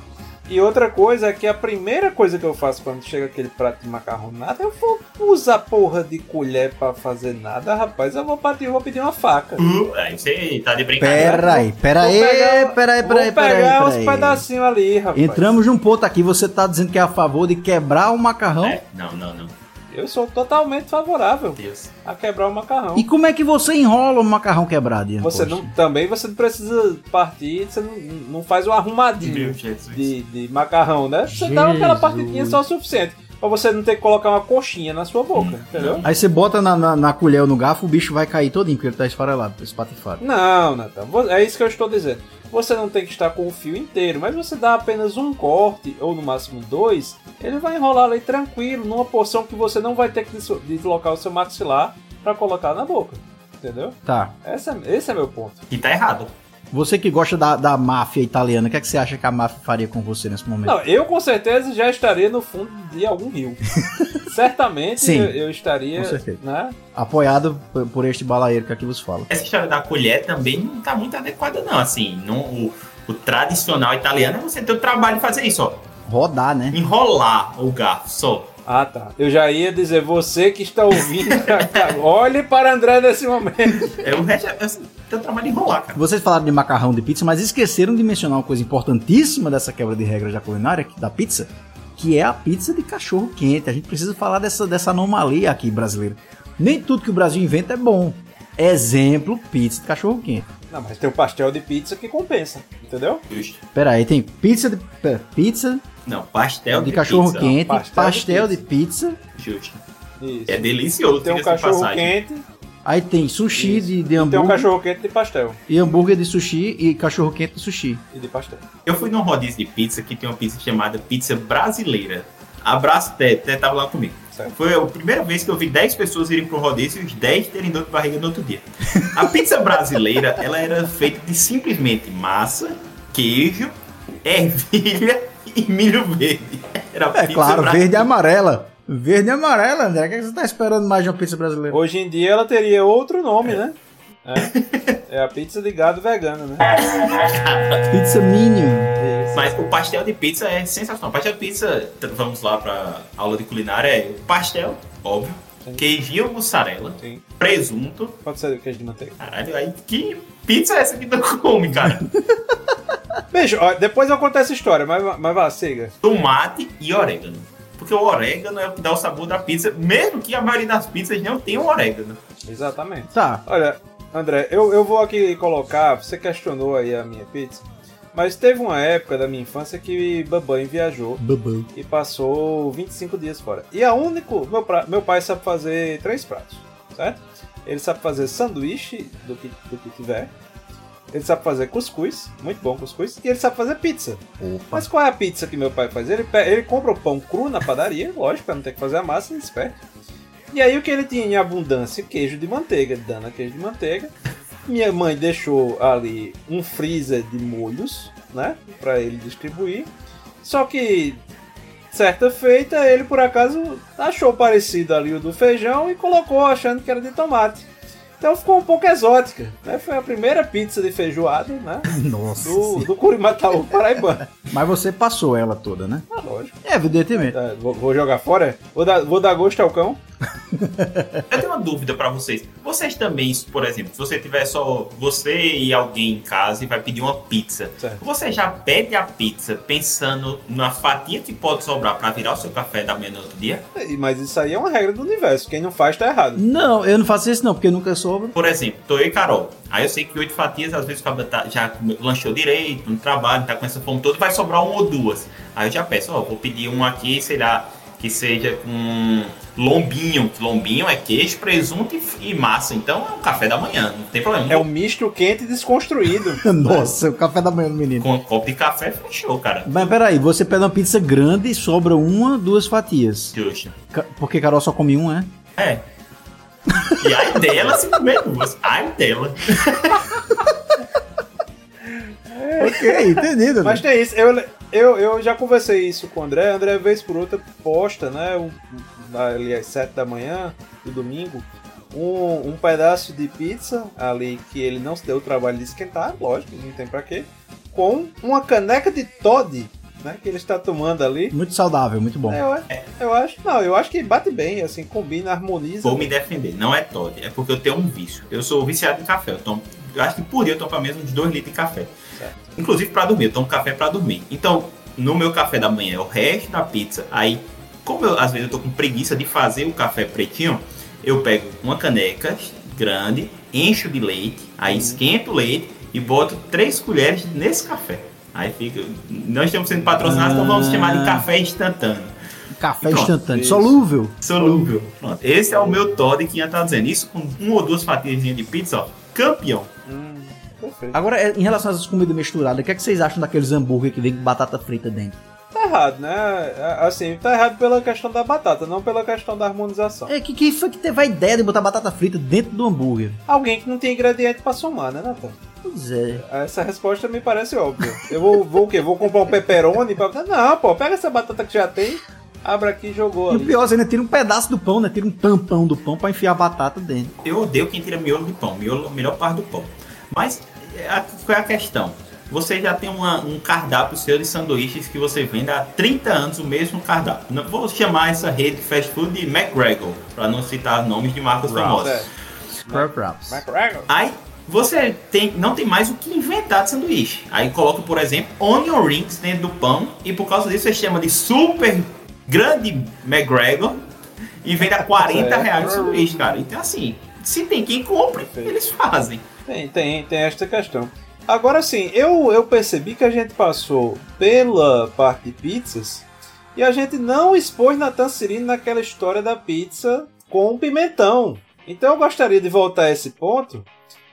E outra coisa é que a primeira coisa que eu faço quando chega aquele prato de macarronada, eu vou usar porra de colher pra fazer nada, rapaz. Eu vou, partir, eu vou pedir uma faca. Uh, aí você tá de brincadeira. Pera aí, pera Vou aí, pegar- pera aí, vou pera aí, pera aí, pegar pera uns pedacinhos ali, rapaz. Entramos num ponto aqui, você tá dizendo que é a favor de quebrar o macarrão. É, não, não, não. Eu sou totalmente favorável Deus. a quebrar o macarrão. E como é que você enrola um macarrão quebrado, Ian Você Costa? não, também você não precisa partir, você não, não faz um arrumadinho Jesus. de, de macarrão, né? Você dá aquela Jesus. partidinha só o suficiente. Pra você não ter que colocar uma coxinha na sua boca, entendeu? Aí você bota na, na, na colher ou no garfo, o bicho vai cair todinho, porque ele tá esfarelado, espatifado. Não, Natan, é isso que eu estou dizendo. Você não tem que estar com o fio inteiro, mas você dá apenas um corte, ou no máximo dois, ele vai enrolar ali tranquilo, numa porção que você não vai ter que deslocar o seu maxilar pra colocar na boca. Entendeu? Tá. Esse é, esse é meu ponto. E tá errado. Você que gosta da, da máfia italiana, o que, é que você acha que a máfia faria com você nesse momento? Não, eu com certeza já estaria no fundo de algum rio. Certamente Sim, eu, eu estaria, com certeza. né? Apoiado por, por este balaeiro que aqui vos fala. Essa história da colher também não tá muito adequada, não. Assim, não, o, o tradicional italiano é você ter o trabalho de fazer isso, ó. Rodar, né? Enrolar o garfo só. Ah, tá. Eu já ia dizer, você que está ouvindo, olhe para André nesse momento. É o resto, é o trabalho de enrolar, cara. Vocês falaram de macarrão de pizza, mas esqueceram de mencionar uma coisa importantíssima dessa quebra de regra da culinária, da pizza, que é a pizza de cachorro quente. A gente precisa falar dessa, dessa anomalia aqui brasileira. Nem tudo que o Brasil inventa é bom. Exemplo, pizza de cachorro quente. Não, mas tem o pastel de pizza que compensa, entendeu? Justo. Pera aí, tem pizza de pera, pizza Não, pastel de de, cachorro pizza. quente, pastel pastel, de de, pizza. Justo. Isso. É delicioso, tem um cachorro passagem. quente Aí tem sushi Isso. de, de e tem um hambúrguer cachorro quente de pastel e hambúrguer de sushi e cachorro quente de sushi. e de pastel. Eu fui num rodízio de pizza que tem uma pizza chamada pizza brasileira. Abraço, Té, Té tava lá comigo. Certo. Foi a primeira vez que eu vi 10 pessoas irem pro rodízio e os 10 terem dor de barriga no outro dia. A pizza brasileira, ela era feita de simplesmente massa, queijo, ervilha e milho verde. Era É claro, brasileira. verde e amarela. Verde e amarela, André. O que é você tá esperando mais de uma pizza brasileira? Hoje em dia ela teria outro nome, né? É. É a pizza de gado vegano, né? Pizza Minion. Mas o pastel de pizza é sensacional. Pastel de pizza, vamos lá pra aula de culinária, é o pastel, óbvio, queijinho mussarela, Sim. presunto. Pode ser queijo de manteiga. Caralho, aí que pizza é essa que tu come, cara? Beijo, ó, depois eu conto essa história, mas, mas vá, siga. Tomate e orégano. Porque o orégano é o que dá o sabor da pizza, mesmo que a maioria das pizzas não tenha orégano. Exatamente. Tá. Olha, André, eu, eu vou aqui colocar, você questionou aí a minha pizza, mas teve uma época da minha infância que Babãe viajou Babão. e passou 25 dias fora. E a único, meu, pra- meu pai sabe fazer três pratos, certo? Ele sabe fazer sanduíche do que, do que tiver. Ele sabe fazer cuscuz, muito bom cuscuz, e ele sabe fazer pizza. Mas qual é a pizza que meu pai faz? Ele, ele compra o pão cru na padaria, lógico, pra não ter que fazer a massa, ele esperto. E aí o que ele tinha em abundância? Queijo de manteiga, dana queijo de manteiga. Minha mãe deixou ali um freezer de molhos, né, Pra ele distribuir. Só que certa feita ele por acaso achou parecido ali o do feijão e colocou achando que era de tomate. Então ficou um pouco exótica, né? Foi a primeira pizza de feijoada, né? Nossa. Do, do Curimataú Paraibano. Mas você passou ela toda, né? Ah, lógico. É, evidentemente. Tá, vou, vou jogar fora? Vou dar, vou dar gosto ao cão? Eu tenho uma dúvida pra vocês. Vocês também, por exemplo, se você tiver só você e alguém em casa e vai pedir uma pizza, Certo. você já pede a pizza pensando na fatia que pode sobrar pra virar o seu café da manhã no outro dia? E- Mas isso aí é uma regra do universo. Quem não faz tá errado. Não, eu não faço isso não, porque nunca sobra. Por exemplo, tô eu e Carol. Aí eu sei que oito fatias, às vezes o cabra tá- já lanchou direito, no trabalho, tá com essa fome toda, vai sobrar uma ou duas. Aí eu já peço, ó, vou pedir um aqui, sei lá, que seja com lombinho. que Lombinho é queijo, presunto e, e massa. Então é um café da manhã, não tem problema. É um misto quente e desconstruído. Nossa, o café da manhã do menino. Com um copo de café, fechou, cara. Mas peraí, você pede uma pizza grande e sobra uma, duas fatias. Justo. Porque Carol só come um, é? É. E ai dela se comer duas. Ai dela. Ok, entendido. Mas tem isso. Eu, eu, eu já conversei isso com o André. O André, vez por outra, posta, né? Um, ali às 7 da manhã do domingo. Um, um pedaço de pizza ali que ele não se deu o trabalho de esquentar, lógico, não tem pra quê. Com uma caneca de Todd, né? Que ele está tomando ali. Muito saudável, muito bom. É, eu, eu acho, não, eu acho que bate bem, assim, combina, harmoniza. Vou me defender. Não é Todd. É porque eu tenho um vício. Eu sou viciado em café. Eu, tomo, eu acho que por dia eu tomo pelo menos uns 2 litros de café. Certo. Inclusive pra dormir. Eu tomo café pra dormir. Então, no meu café da manhã é o resto da pizza. Aí, como eu, às vezes eu tô com preguiça de fazer o café pretinho, eu pego uma caneca grande, encho de leite, aí esquento o leite e boto três colheres nesse café. Aí fica. Nós estamos sendo patrocinados, então vamos chamar de café instantâneo. Café Pronto, instantâneo. isso. Solúvel. Solúvel. Pronto. Esse é o meu Todd que ia estar dizendo. Isso com uma ou duas fatias de pizza, ó. Campeão. Perfeito. Agora, é, em relação às comidas misturadas, o que, é que vocês acham daqueles hambúrguer que vem com batata frita dentro? Tá errado, né? Assim, tá errado pela questão da batata, não pela questão da harmonização. É, que, que foi que teve a ideia de botar batata frita dentro do hambúrguer? Alguém que não tem ingrediente pra somar, né, Nathan? Pois é. Essa resposta me parece óbvia. Eu vou, vou o quê? Vou comprar um pepperoni pra... Não, pô, pega essa batata que já tem, abre aqui e jogou E o pior, você ainda tira um pedaço do pão, né? Tira um tampão do pão pra enfiar a batata dentro. Eu odeio quem tira miolo do pão. Miolo é a melhor parte do pão. Mas é, a- qual é a questão? Você já tem uma- um cardápio seu de sanduíches que você vende há 30 anos o mesmo cardápio. Não vou chamar essa rede de fast food de McGregor, para não citar nomes de marcas famosas. Wraps. McGregor. Aí você tem, não tem mais o que inventar de sanduíche. Aí coloca, por exemplo, onion rings dentro do pão e por causa disso você chama de super grande McGregor e vende a 40 Certo. reais o sanduíche, cara. Então assim, se tem quem compre, Perfeito. eles fazem. Tem, tem, tem esta questão. Agora sim, eu, eu percebi que a gente passou pela parte de pizzas e a gente não expôs Natan Cirino naquela história da pizza com pimentão. Então eu gostaria de voltar a esse ponto,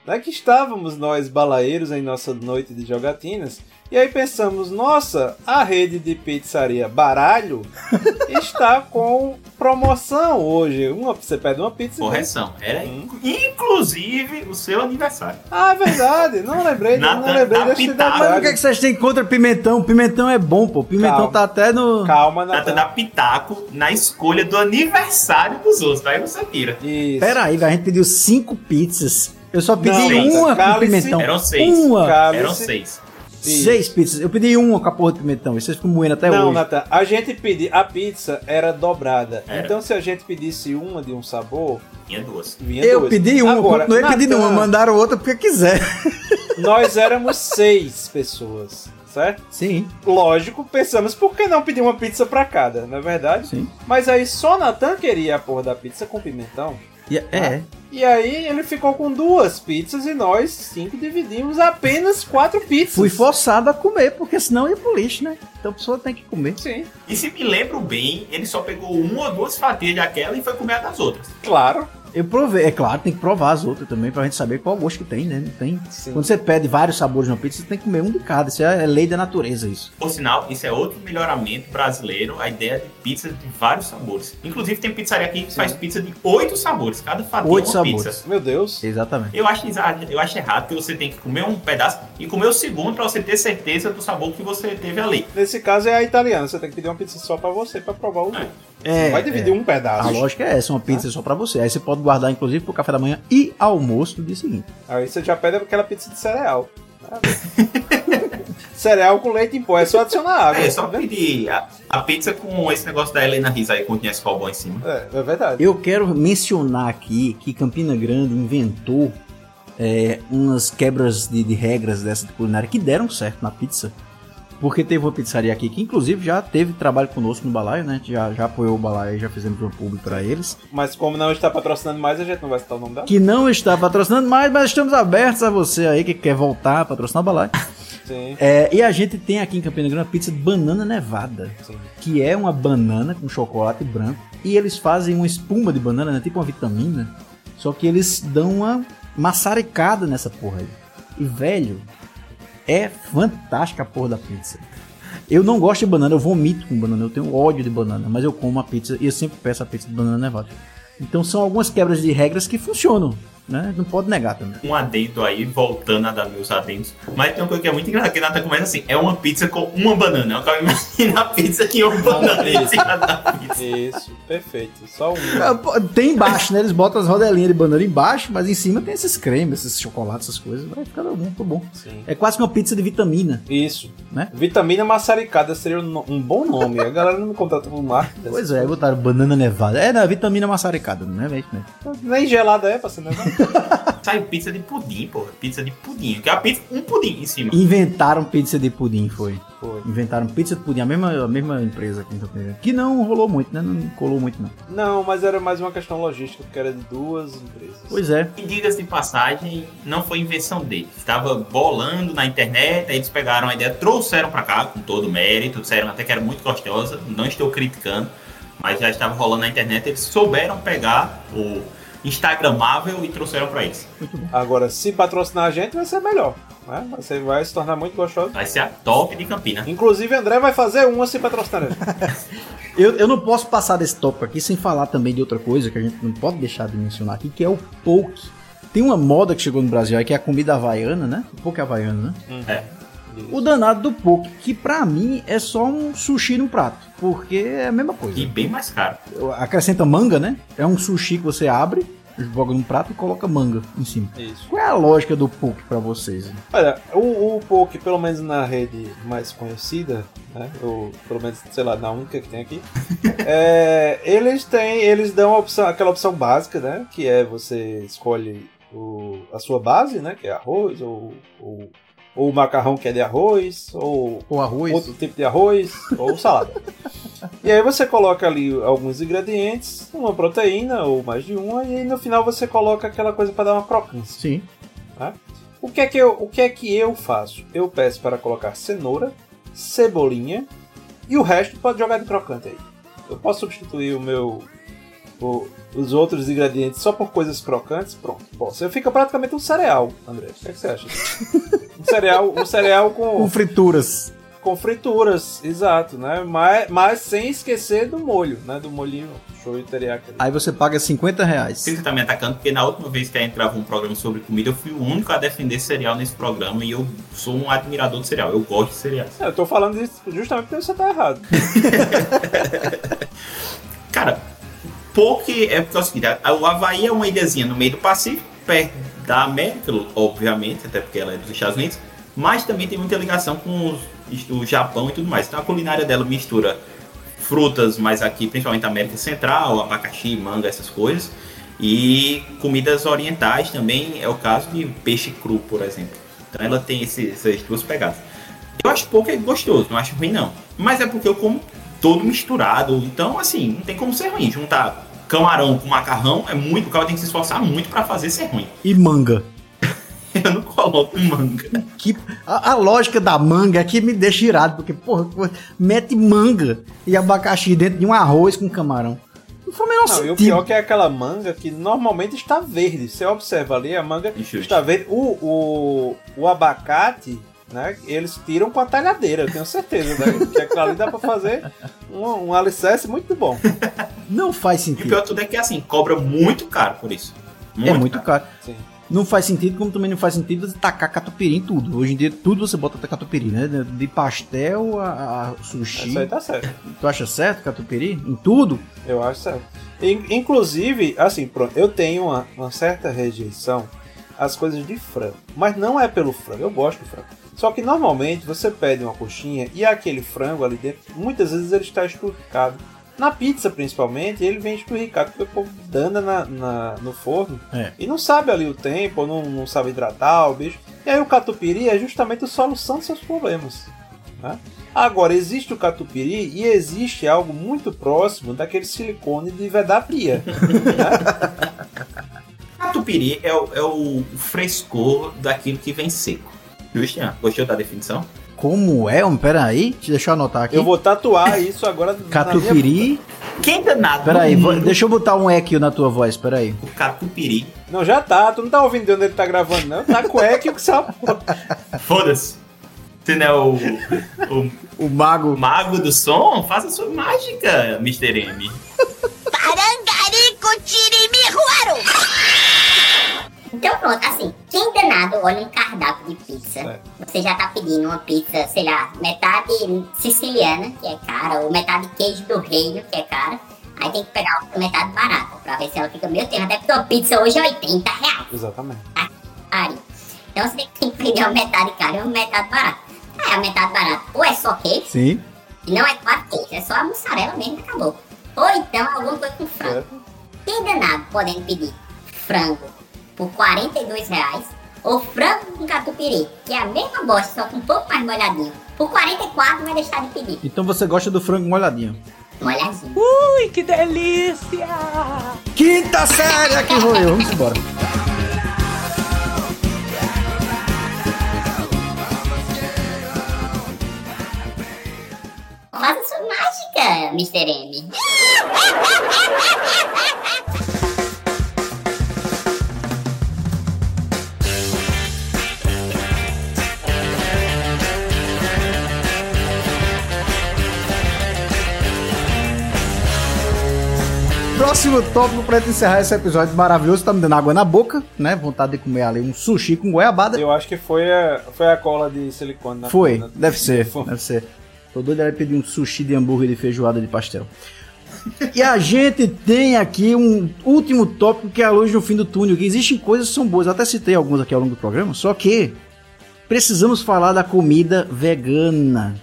né, que estávamos nós balaeiros em nossa noite de jogatinas e aí pensamos, nossa, a rede de pizzaria Baralho está com promoção hoje. Uma, você pede uma pizza Correção. Era Hum. inclusive o seu aniversário. Ah, é verdade. Não lembrei, Na- não na- lembrei na desse pitada. Mas o que, é detalhe. que vocês têm contra pimentão? Pimentão é bom, pô. Pimentão Calma. tá até no. Calma, Nada Natan. dá pitaco na escolha do aniversário dos outros. Aí você tira. Isso. Pera aí, velho, a gente pediu cinco pizzas. Eu só pedi Não, uma com pimentão. Eram seis. Uma. Cálice. Eram seis. Isso. Seis pizzas. Eu pedi uma com a porra de pimentão. E vocês ficam moendo até não, hoje. Natan, a gente pedi. A pizza era dobrada. Era. Então, se a gente pedisse uma de um sabor, Tinha duas. vinha Eu duas. pedi uma, Agora, continuei pedindo Natan, uma, mandaram outra porque quiser. Nós éramos seis pessoas, certo? Sim, Lógico, pensamos, por que não pedir uma pizza pra cada, não é verdade? sim. Mas aí só Natan queria a porra da pizza com pimentão. E- é. E aí ele ficou com duas pizzas e nós cinco dividimos apenas quatro pizzas. Fui forçado a comer, porque senão ia pro lixo, né? Então a pessoa tem que comer. Sim, E se me lembro bem, ele só pegou uma ou duas fatias daquela e foi comer a das outras. claro. Eu provei, é claro, tem que provar as outras também pra gente saber qual gosto que tem, né? Não tem. Sim. Quando você pede vários sabores de uma pizza, você tem que comer um de cada. Isso é lei da natureza, isso. Por sinal, isso é outro melhoramento brasileiro, a ideia de pizza de vários sabores. Inclusive tem pizzaria aqui que faz pizza de oito sabores, cada fatia Oito é uma sabores. pizza. Meu Deus. Exatamente. Eu acho, eu acho errado que você tem que comer um pedaço e comer o segundo pra você ter certeza do sabor que você teve ali. Nesse caso é a italiana, você tem que pedir uma pizza só pra você pra provar o outro. É, Vai dividir é. um pedaço. A lógica é essa, uma pizza só pra você. Aí você pode guardar, inclusive, pro café da manhã e almoço do dia seguinte. Aí você já pede aquela pizza de cereal. cereal com leite em pó, é só adicionar água. É, só tá vendo? pedir a, a pizza com esse negócio da Helena Riz aí, com o Escobão em cima. É, é verdade. Eu quero mencionar aqui que Campina Grande inventou é, umas quebras de, de regras dessa de culinária que deram certo na pizza. Porque teve uma pizzaria aqui que, inclusive, já teve trabalho conosco no balaio, né? Já, já apoiou o balaio e já fizemos uma publi pra eles. Mas como não está patrocinando mais, a gente não vai citar o nome dela. Que não está patrocinando mais, mas estamos abertos a você aí que quer voltar a patrocinar o balaio. Sim, É, e a gente tem aqui em Campina Grande uma pizza de banana nevada. sim. que é uma banana com chocolate branco e eles fazem uma espuma de banana, né, tipo uma vitamina, só que eles dão uma maçaricada nessa porra aí. E velho, é fantástica a porra da pizza. Eu não gosto de banana, eu vomito com banana, eu tenho ódio de banana, mas eu como a pizza e eu sempre peço a pizza de banana nevada. Então são algumas quebras de regras que funcionam, né? Não pode negar também. Um adendo aí, voltando a dar meus adendos. Mas tem uma coisa que é muito engraçada, que Nata começa assim, é uma pizza com uma banana. Eu acabo imaginando a pizza que uma banana em cima da pizza. Isso, perfeito. Só um. Ah, pô, Tem embaixo, né? Eles botam as rodelinhas de banana embaixo, mas em cima tem esses cremes, esses chocolates, essas coisas. Vai ficar muito bom. Sim. É quase que uma pizza de vitamina. Isso. Né? Vitamina maçaricada seria um, bom nome. A galera não me contrata por marca. Pois é, botaram banana nevada. É, na vitamina maçaricada, não é mesmo? né? Nem gelada é pra ser nevada. Sai pizza de pudim, porra. Pizza de pudim. Que é a pizza, um pudim em cima. Inventaram pizza de pudim, foi. Foi. Inventaram pizza de pudim, a mesma, a mesma empresa. Que não rolou muito, né? Não colou muito, não. Não, mas era mais uma questão logística, porque era de duas empresas. Pois é. E diga-se de passagem, não foi invenção deles. Estava bolando na internet, aí eles pegaram a ideia, trouxeram pra cá, com todo o mérito, disseram até que era muito gostosa, não estou criticando, mas já estava rolando na internet, eles souberam pegar o Instagramável e trouxeram pra eles. Agora, se patrocinar a gente, vai ser melhor. Né? Você vai se tornar muito gostoso. Vai ser a top de Campina. Inclusive, André vai fazer uma se patrocinar. Eu, eu não posso passar desse tópico aqui sem falar também de outra coisa que a gente não pode deixar de mencionar aqui, que é o poke. Tem uma moda que chegou no Brasil aí, que é a comida havaiana, né? O poke havaiano, né? É. O danado do poke, que pra mim é só um sushi no prato, porque é a mesma coisa. E bem mais caro. Acrescenta manga, né? É um sushi que você abre, joga num prato e coloca manga em cima. Isso. Qual é a lógica do poke pra vocês? Olha, o, o Poke, pelo menos na rede mais conhecida, né? Ou pelo menos, sei lá, na única que tem aqui, é, eles têm, eles dão a opção, aquela opção básica, né? Que é você escolhe o, a sua base, né? Que é arroz ou, ou ou o macarrão que é de arroz, ou Ou arroz. outro tipo de arroz, ou salada. E aí você coloca ali alguns ingredientes, uma proteína ou mais de uma, e aí no final você coloca aquela coisa para dar uma crocância. Sim. O que, é que eu, o que é que eu faço? Eu peço para colocar cenoura, cebolinha e o resto pode jogar de crocante aí. Eu posso substituir o meu o- os outros ingredientes só por coisas crocantes? Pronto, posso. Eu fica praticamente um cereal, André. O que, é que você acha? Um cereal, um cereal com, Com frituras. com frituras, exato, né? Mas, mas sem esquecer do molho, né? Do molhinho show e teriyaki. Aí você paga 50 reais. Você tá me atacando porque na última vez que eu entrava um programa sobre comida, eu fui o único a defender cereal nesse programa e eu sou um admirador de cereal. Eu gosto de cereais. É, Eu tô falando isso justamente porque você tá errado. Cara, poke é porque é o seguinte, o Havaí é uma ilhazinha no meio do Pacífico, perto da América, obviamente, até porque ela é dos Estados Unidos, mas também tem muita ligação com os- o Japão e tudo mais. Então a culinária dela mistura frutas, mas aqui principalmente América Central, abacaxi, manga, essas coisas, e comidas orientais também, é o caso de peixe cru, por exemplo. Então ela tem esse- essas duas pegadas. Eu acho poke gostoso, não acho ruim não. Mas é porque eu como todo misturado. Então, assim, não tem como ser ruim. Juntar camarão com macarrão é muito. O cara tem que se esforçar muito pra fazer ser ruim. E manga. Eu não coloco manga. Que, a, a lógica da manga é que me deixa irado, porque, porra, pô, mete manga e abacaxi dentro de um arroz com camarão. Não foi o menor Não, e o pior que é aquela manga que normalmente está verde. Você observa ali, a manga Ixi, está verde. O, o, o abacate, né? Eles tiram com a talhadeira, eu tenho certeza, né? Que aquilo ali dá pra fazer um, um alicerce muito bom. Não faz E o sentido. pior tudo é que, assim, cobra muito caro por isso. é muito caro. Sim. Não faz sentido, como também não faz sentido você tacar catupiry em tudo. Hoje em dia, tudo você bota catupiry, né? De pastel a, a sushi. Isso aí tá certo. Tu acha certo catupiry? Em tudo? Eu acho certo. In- Inclusive, assim, pronto, eu tenho uma, uma certa rejeição às coisas de frango. Mas não é pelo frango, eu gosto do frango. Só que normalmente você pede uma coxinha e aquele frango ali dentro, muitas vezes ele está esturricado. Na pizza, principalmente, ele vem esturricado porque o povo danda na, na- no forno É. e não sabe ali o tempo, ou não, não sabe hidratar o bicho. E aí o catupiry é justamente a solução dos seus problemas. né? Agora, existe o catupiry e existe algo muito próximo daquele silicone de vedar fria. Catupiry é o, é o frescor daquilo que vem seco. Justian, gostou da definição? Como é? Homem? Pera aí, deixa eu anotar aqui. Eu vou tatuar isso agora Catupiry. Quem danado? Pera aí, no vou- deixa eu botar um eco na tua voz, pera aí. O catupiry. Não, já tá. Tu não tá ouvindo de onde ele tá gravando, não. Tá com eco que só. Foda-se. Você não é o, o O mago. mago do som? Faça sua mágica, Mr. M. Parangarico tirimiruaru! Então pronto, assim, quem danado olha um cardápio de pizza, É. você já tá pedindo uma pizza, sei lá, metade siciliana, que é cara, ou metade queijo do reino, que é cara. Aí tem que pegar outra metade barata, pra ver se ela fica, meu Deus, até porque a pizza hoje é 80 reais. Exatamente. Ari. Então você tem que pedir uma metade cara e uma metade barata. Aí a metade barata ou é só queijo, Sim. e não é quatro queijos, é só a mussarela mesmo acabou. Ou então alguma coisa com frango. Certo? Quem danado podendo pedir frango por 42 reais ou frango com catupiry, que é a mesma bosta, só com um pouco mais molhadinho, por 44 vai deixar de pedir. Então você gosta do frango molhadinho. Molhadinho. Quinta série, aqui eu. Vamos embora. Faça sua mágica, Mr. M. Próximo tópico pra gente encerrar esse episódio maravilhoso. Tá me dando água na boca, né? Vontade de comer ali um sushi com goiabada. Eu acho que foi a, foi a cola de silicone na Foi, na- deve ser, Foi. deve ser. Tô doido aí pedir um sushi de hambúrguer de feijoada de pastel. E a gente tem aqui um último tópico que é a luz no fim do túnel, que existem coisas que são boas, eu até citei algumas aqui ao longo do programa, só que precisamos falar da comida vegana.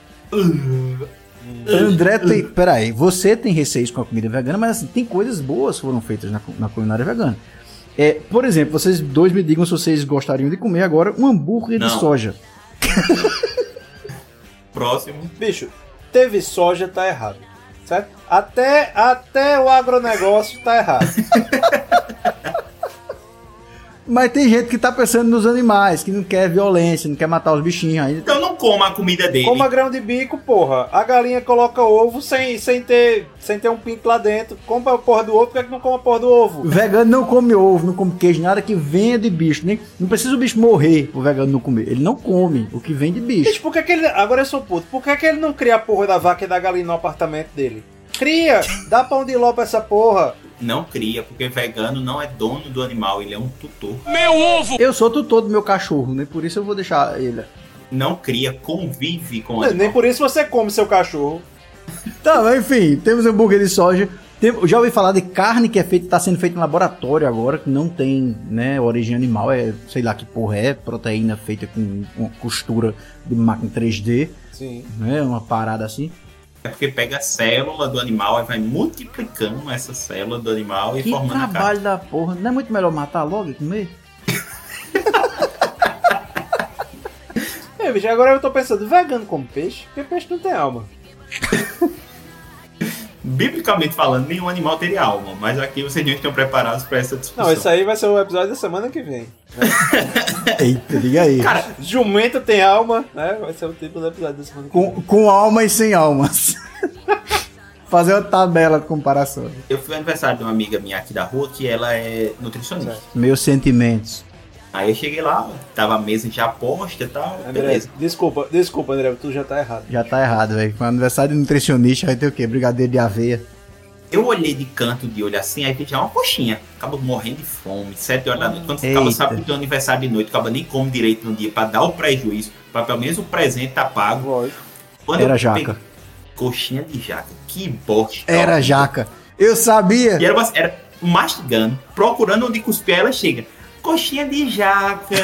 André tem. Peraí, você tem receios com a comida vegana, mas assim, tem coisas boas que foram feitas na, na culinária vegana. É, por exemplo, vocês dois me digam se vocês gostariam de comer agora um hambúrguer de Não. soja. Próximo. Bicho, teve soja, tá errado. Certo? Até, até o agronegócio tá errado. Mas tem gente que tá pensando nos animais, que não quer violência, não quer matar os bichinhos ainda. Então não coma a comida dele. Coma grão de bico, porra. A galinha coloca ovo sem, sem, ter, sem ter um pinto lá dentro. Compra a porra do ovo, por que, é que não come a porra do ovo? O vegano não come ovo, não come queijo, nada que venha de bicho. Nem, não precisa o bicho morrer o vegano não comer. Ele não come o que vem de bicho. Bicho, por que, que ele. Agora eu sou puto. Por que, que ele não cria a porra da vaca e da galinha no apartamento dele? Cria! Dá pão de ló pra essa porra. Não cria, porque vegano não é dono do animal, ele é um tutor. Eu sou tutor do meu cachorro, né? Por isso eu vou deixar ele. Não cria, convive com o Nem animal. por isso você come seu cachorro. Tá, mas enfim, temos hambúrguer de soja. Tem- já ouvi falar de carne que é feita, tá sendo feita em laboratório agora, que não tem, né, origem animal, é, sei lá que porra é, proteína feita com, com costura de máquina 3D, Sim. né, uma parada assim. É porque pega a célula do animal e vai multiplicando essa célula do animal e Que formando a carne. trabalho da porra, não é muito melhor matar logo e comer? É, bicho, agora eu tô pensando, vegano come peixe? Porque peixe não tem alma. Biblicamente falando, nenhum animal teria alma, mas aqui vocês não estão preparados para essa discussão. Não, esse aí vai ser o episódio da semana que vem. Eita, diga aí. Cara, Jumento tem alma, né? Vai ser o título do episódio da semana que vem. com, com alma e sem almas. Fazer uma tabela de comparação. eu fui no aniversário de uma amiga minha aqui da rua que ela é nutricionista. Meus sentimentos. Aí eu cheguei lá, tava a mesa já posta e tal, André, beleza. desculpa, desculpa, André, tu já tá errado. Já tá errado, velho. Com aniversário de nutricionista vai ter o quê? Brigadeiro de aveia. Eu olhei de canto de olho assim, aí vi já uma coxinha. Acaba morrendo de fome, sete horas da noite. Quando você acaba Eita. sabe que tem um aniversário de noite, acaba nem come direito no dia pra dar o prejuízo, pra pelo menos o presente tá pago. Lógico. Quando Era eu jaca. peguei- Coxinha de jaca, que bosta. Era jaca. Eu sabia. E era, era mastigando, procurando onde cuspir, ela chega. Coxinha de jaca,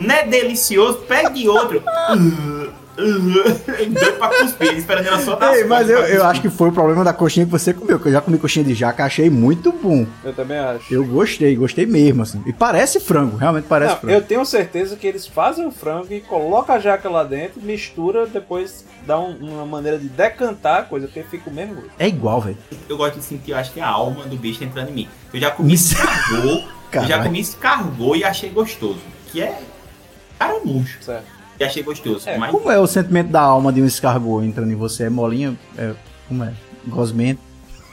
não é delicioso? Pegue outro. Doido pra cuspir, esperando ela só dar Ei, as mas eu, eu acho que foi o problema da coxinha que você comeu, que eu já comi coxinha de jaca, achei muito bom. Eu também acho. Eu gostei, gostei mesmo, assim. E parece frango, realmente parece Não, frango. eu tenho certeza que eles fazem o frango e colocam a jaca lá dentro, mistura, depois dá um- uma maneira de decantar a coisa, porque fica o mesmo gosto. É igual, velho. Eu gosto de sentir, eu acho que a alma do bicho entrando em mim. Eu já comi Isso. Eu já Caralho. comi escargot e achei gostoso. Que é caramujo. Certo. E achei gostoso. É, mas Como é o sentimento da alma de um escargot entrando em você? É molinha? É, como é? Gosmento?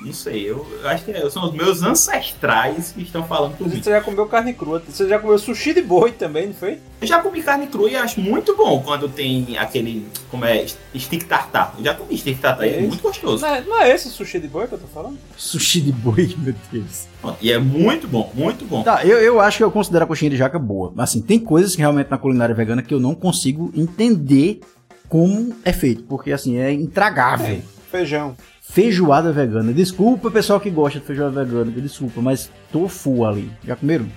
Não sei, eu, eu acho que é- são os meus ancestrais que estão falando comigo. Inclusive, você já comeu carne crua, você já comeu sushi de boi também, não foi? Eu já comi carne crua e acho muito bom quando tem aquele, como é, stick tartar. Eu já comi stick tartar e é Isso. muito gostoso. Não é, não é esse o sushi de boi que eu tô falando? Sushi de boi, meu Deus. E é muito bom, muito bom. Tá, eu, eu acho que eu considero a coxinha de jaca boa. Assim, tem coisas que realmente na culinária vegana que eu não consigo entender como é feito. Porque, assim, é intragável. Feijão. Feijoada vegana. Desculpa, pessoal que gosta de feijoada vegana. Desculpa, mas tofu ali. Já comeram?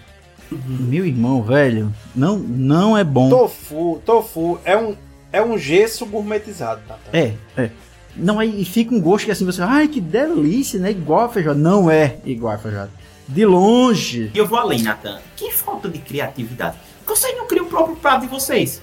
Meu irmão, velho, não, não é bom. Tofu, tofu é um, é um gesso gourmetizado, tá? É, é. Não, aí fica um gosto que assim você, ai que delícia, né? Igual a feijoada. Não é igual a feijoada. De longe. E eu vou além, Natan. Que falta de criatividade. Por que vocês não criam o próprio prato de vocês?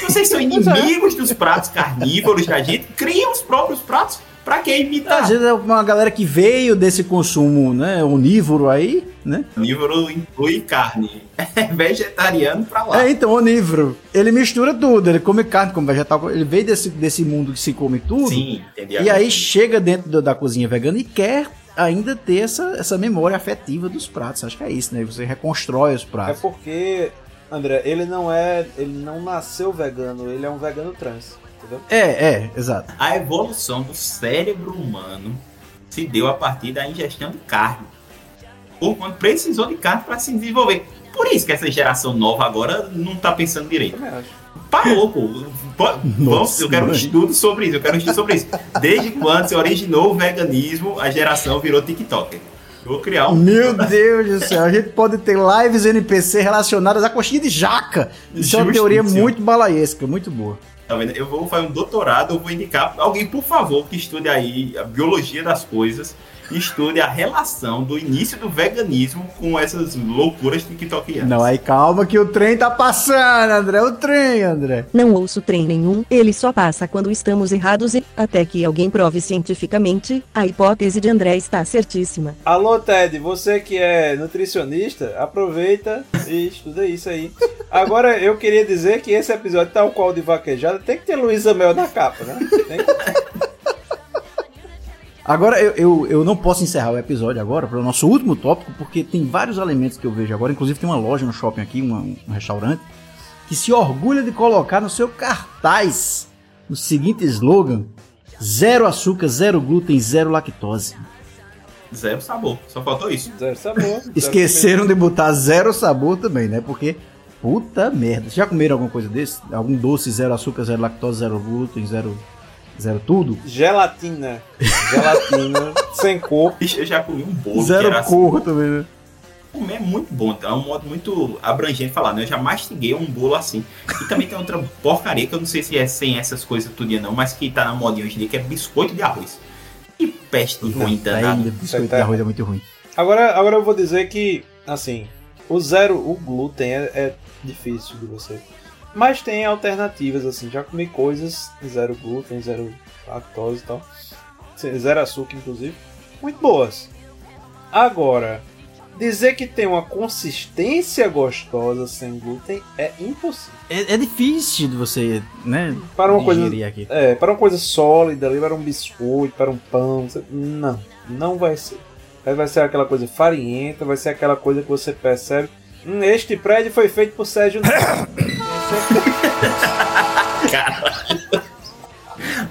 Vocês são inimigos dos pratos carnívoros da gente, criam os próprios pratos. Pra que imitar? Às vezes é uma galera que veio desse consumo, né, onívoro aí, né? Carnívoro inclui carne. É vegetariano pra lá. É, então, onívoro. Ele mistura tudo, ele come carne, come vegetal, ele veio desse, desse mundo que se come tudo. Sim, entendi. E aí chega dentro do- da cozinha vegana e quer ainda ter essa, essa memória afetiva dos pratos. Acho que é isso, né? Você reconstrói os É pratos. porque, André, ele não é. Ele não nasceu vegano, ele é um vegano trans. Entendeu? É, é, exato. A evolução do cérebro humano se deu a partir da ingestão de carne. Ou quando precisou de carne para se desenvolver. Por isso que essa geração nova agora não tá pensando direito. Parou, pô. Vamos, eu quero um mãe. estudo sobre isso, eu quero um estudo sobre isso. Desde quando se originou o veganismo, a geração virou TikToker. Eu vou criar um. Meu Deus do céu, a gente pode ter lives NPC relacionadas à coxinha de jaca. Isso é uma teoria muito balaiesca, muito boa. Tá vendo? Eu vou fazer um doutorado, eu vou indicar alguém, por favor, que estude aí a biologia das coisas estude a relação do início do veganismo com essas loucuras tiktokianas. Não, aí calma que o trem tá passando, André. O trem, André. Não ouço trem nenhum, ele só passa quando estamos errados e, até que alguém prove cientificamente, a hipótese de André está certíssima. Alô, Ted, você que é nutricionista, aproveita e estuda isso aí. Agora, eu queria dizer que esse episódio, tal qual de vaquejada, tem que ter Luísa Mel na capa, né? Tem que... Agora, eu, eu, eu não posso encerrar o episódio agora para o nosso último tópico, porque tem vários elementos que eu vejo agora. Inclusive, tem uma loja no shopping aqui, uma- um restaurante, que se orgulha de colocar no seu cartaz o seguinte slogan: zero açúcar, zero glúten, zero lactose. Zero sabor, só faltou isso. Zero sabor. Esqueceram de botar zero sabor também, né? Porque, puta merda. Vocês já comeram alguma coisa desse? Algum doce, zero açúcar, zero lactose, zero glúten, zero, zero tudo? Gelatina. Gelatina, sem cor. Eu já comi um bolo que Zero era assim. cor também, né? Comer é muito bom, é um modo muito abrangente de falar, né? Eu já mastiguei um bolo assim. E também tem outra porcaria que eu não sei se é sem essas coisas tudo não, mas que tá na modinha hoje em dia, que é biscoito de arroz. Que peste ruim Aí, danado. biscoito de arroz é muito ruim. Agora, agora eu vou dizer que, assim, o zero, o glúten é, é difícil de você. Mas tem alternativas, assim, já comi coisas zero glúten, zero lactose e tal. Zero açúcar, inclusive. Muito boas. Agora, dizer que tem uma consistência gostosa sem glúten é impossível. É, é difícil de você, né? Para uma coisa, aqui. é, para uma coisa sólida, ali, para um biscoito, para um pão, não, não vai ser. Aí vai ser aquela coisa farinhenta, vai ser aquela coisa que você percebe. "Hum, este prédio foi feito por Sérgio.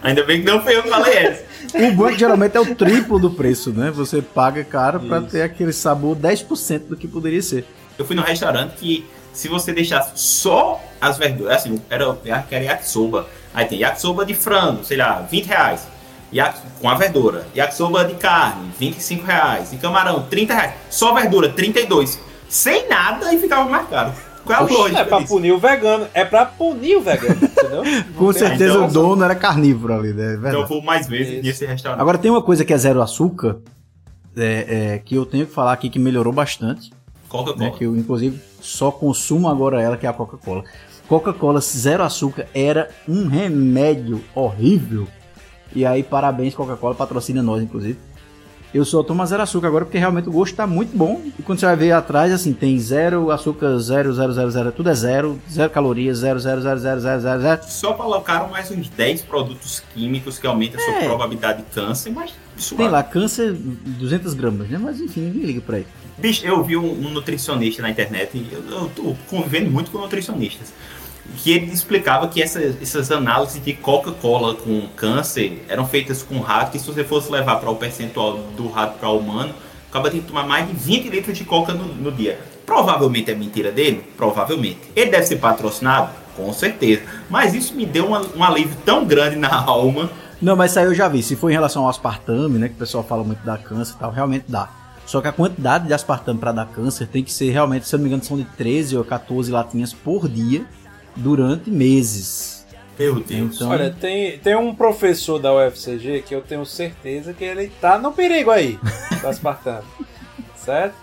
Ainda bem que não foi eu que falei essa. O que geralmente é o triplo do preço, né? Você paga caro pra ter aquele sabor 10% do que poderia ser. Eu fui num restaurante que, se você deixasse só as verduras, assim, era, era yakisoba. Aí tem yakisoba de frango, sei lá, 20 reais. Yaki, com a verdura. Yakisoba de carne, 25 reais. De camarão, 30 reais. Só verdura, 32. Sem nada e ficava mais caro. Qual é a lógica É pra disso? punir o vegano. É pra punir o vegano, entendeu? Com certeza então- o dono era carnívoro ali, né? É verdade. Então eu vou mais vezes Isso. nesse restaurante. Agora tem uma coisa que é zero açúcar, é, é, que eu tenho que falar aqui que melhorou bastante, né? Coca-Cola. Que eu, inclusive, só consumo agora ela, que é a Coca-Cola. Coca-Cola zero açúcar era um remédio horrível. E aí, parabéns, Coca-Cola, patrocina nós, inclusive. Eu só tomo zero açúcar agora porque realmente o gosto tá muito bom. E quando você vai ver atrás, assim, tem zero açúcar, zero, zero, zero, zero, tudo é zero, zero calorias, zero, zero, zero, zero, zero, zero, zero. Só colocaram mais uns 10 produtos químicos que aumentam a sua É. probabilidade de câncer, mas isso Tem lá câncer 200 gramas, né? Mas enfim, ninguém liga pra isso. Bicho, eu vi um, um nutricionista na internet, e eu, eu tô convivendo muito com nutricionistas, que ele explicava que essa- essas análises de Coca-Cola com câncer eram feitas com rato, e se você fosse levar para o percentual do rato para o humano, acaba tendo que tomar mais de 20 litros de coca no, no dia. Provavelmente é mentira dele? Provavelmente. Ele deve ser patrocinado? Com certeza. Mas isso me deu uma- um alívio tão grande na alma. Não, mas isso aí eu já vi. Se for em relação ao aspartame, né? Que o pessoal fala muito da câncer e tal, realmente dá. Só que a quantidade de aspartame para dar câncer tem que ser realmente, se eu não me engano, são de 13 ou 14 latinhas por dia durante meses. Meu Deus. Então, Olha, tem, tem um professor da UFCG que eu tenho certeza que ele tá no perigo aí, do aspartame. certo?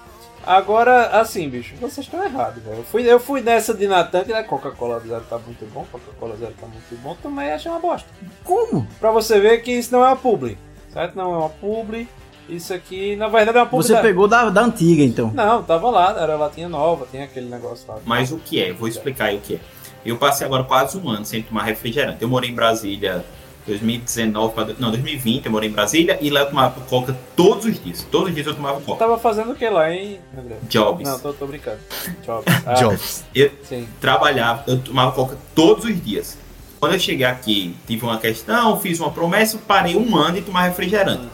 Agora, assim, bicho, vocês estão errados, velho. Eu fui, eu fui nessa de Natan, que né, Coca-Cola Zero tá muito bom, Coca-Cola Zero tá muito bom, também achei uma bosta. como? Pra você ver que isso não é uma publi, certo? Não é uma publi, isso aqui, na verdade, é uma publi Você da- pegou da, da antiga, então. Não, tava lá, era latinha nova, tem aquele negócio lá. Mas o que é? Vou explicar aí o que é. Eu passei agora quase um ano sem tomar refrigerante. Eu morei em Brasília 2019, pra- não, 2020 eu morei em Brasília e lá eu tomava coca todos os dias. Todos os dias eu tomava coca. Tava fazendo o que lá, hein, André? Jobs. Não, tô, tô brincando. Jobs. Ah, Jobs. Eu Sim. trabalhava, eu tomava coca todos os dias. Quando eu cheguei aqui, tive uma questão, fiz uma promessa, parei um ano de tomar refrigerante.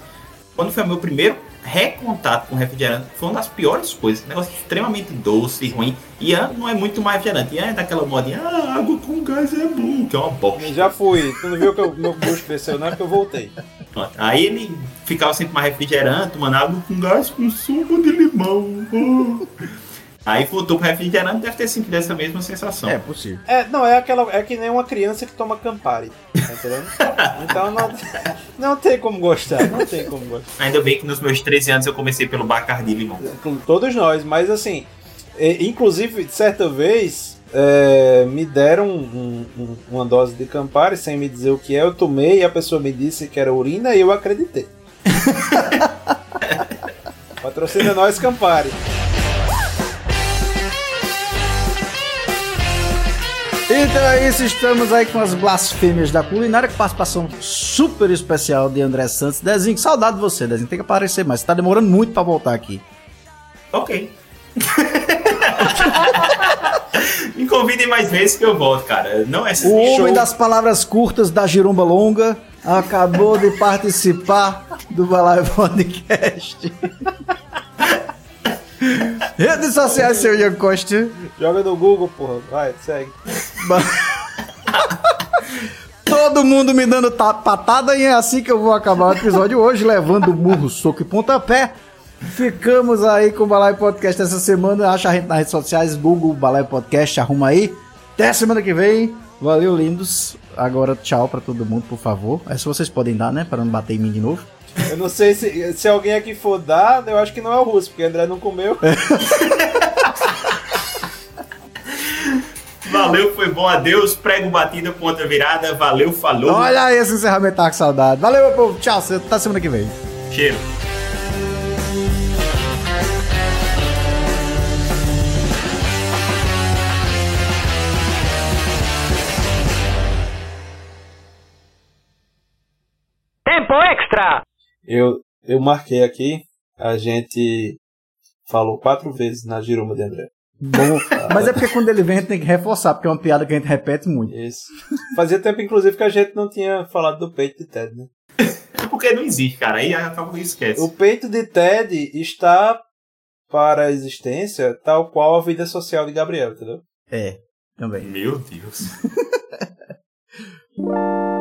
Quando foi o meu primeiro recontato com refrigerante, foi uma das piores coisas. Um negócio extremamente doce, ruim. E Ian não é muito mais refrigerante. Ian é daquela modinha, ah, água com gás é bom, que é uma bosta. Já fui. Tu não viu que o meu gosto cresceu, não é porque eu voltei. Aí ele ficava sem tomar refrigerante, tomando água com gás com suco de limão. Oh. Aí voltou pro refrigerante deve ter sentido essa mesma sensação. É possível. É, não, é aquela. É que nem uma criança que toma Campari. Tá entendendo? então não, não tem como gostar. Não tem como gostar. Ainda bem que nos meus 13 anos eu comecei pelo Bacardi Limão. Com todos nós, mas assim. é, inclusive, certa vez. é, me deram um- um- uma dose de Campari sem me dizer o que é, eu tomei e a pessoa me disse que era urina e eu acreditei. Patrocina nós, Campari. Então é isso, estamos aí com as blasfêmias da culinária, com participação super especial de André Santos. Dezinho, que saudade de você, Dezinho, tem que aparecer mais. Você tá demorando muito pra voltar aqui. Ok. Me convidem mais vezes que eu volto, cara. Não é O homem show. das palavras curtas da Giromba Longa acabou de participar do Balai Podcast. Redes sociais, seu Ian Costa. Joga no Google, porra. Vai, segue. Todo mundo me dando ta- patada e é assim que eu vou acabar o episódio hoje, levando murro, soco e pontapé. Ficamos aí com o Balai Podcast essa semana. Acha a gente nas redes sociais, Google Balai Podcast, arruma aí. Até semana que vem. Valeu, lindos. Agora, tchau pra todo mundo, por favor. Essa vocês podem dar, né? Para não bater em mim de novo. Eu não sei se, se alguém aqui for dar, eu acho que não é o russo, porque o André não comeu. Valeu, foi bom. Adeus. Prego batida, ponta virada. Valeu, falou. Olha aí esse encerramento, tá com saudade. Valeu, meu povo. Tchau. Até semana que vem. Cheiro. Tempo extra! Eu, eu marquei aqui, a gente falou quatro vezes na giruma de André. Bom, mas é porque quando ele vem a gente tem que reforçar, porque é uma piada que a gente repete muito. Isso. Fazia tempo, inclusive, que a gente não tinha falado do peito de Ted, né? É porque não existe, cara. Aí acaba que esquece. O peito de Ted está para a existência tal qual a vida social de Gabriel, entendeu? É, também. Meu Deus.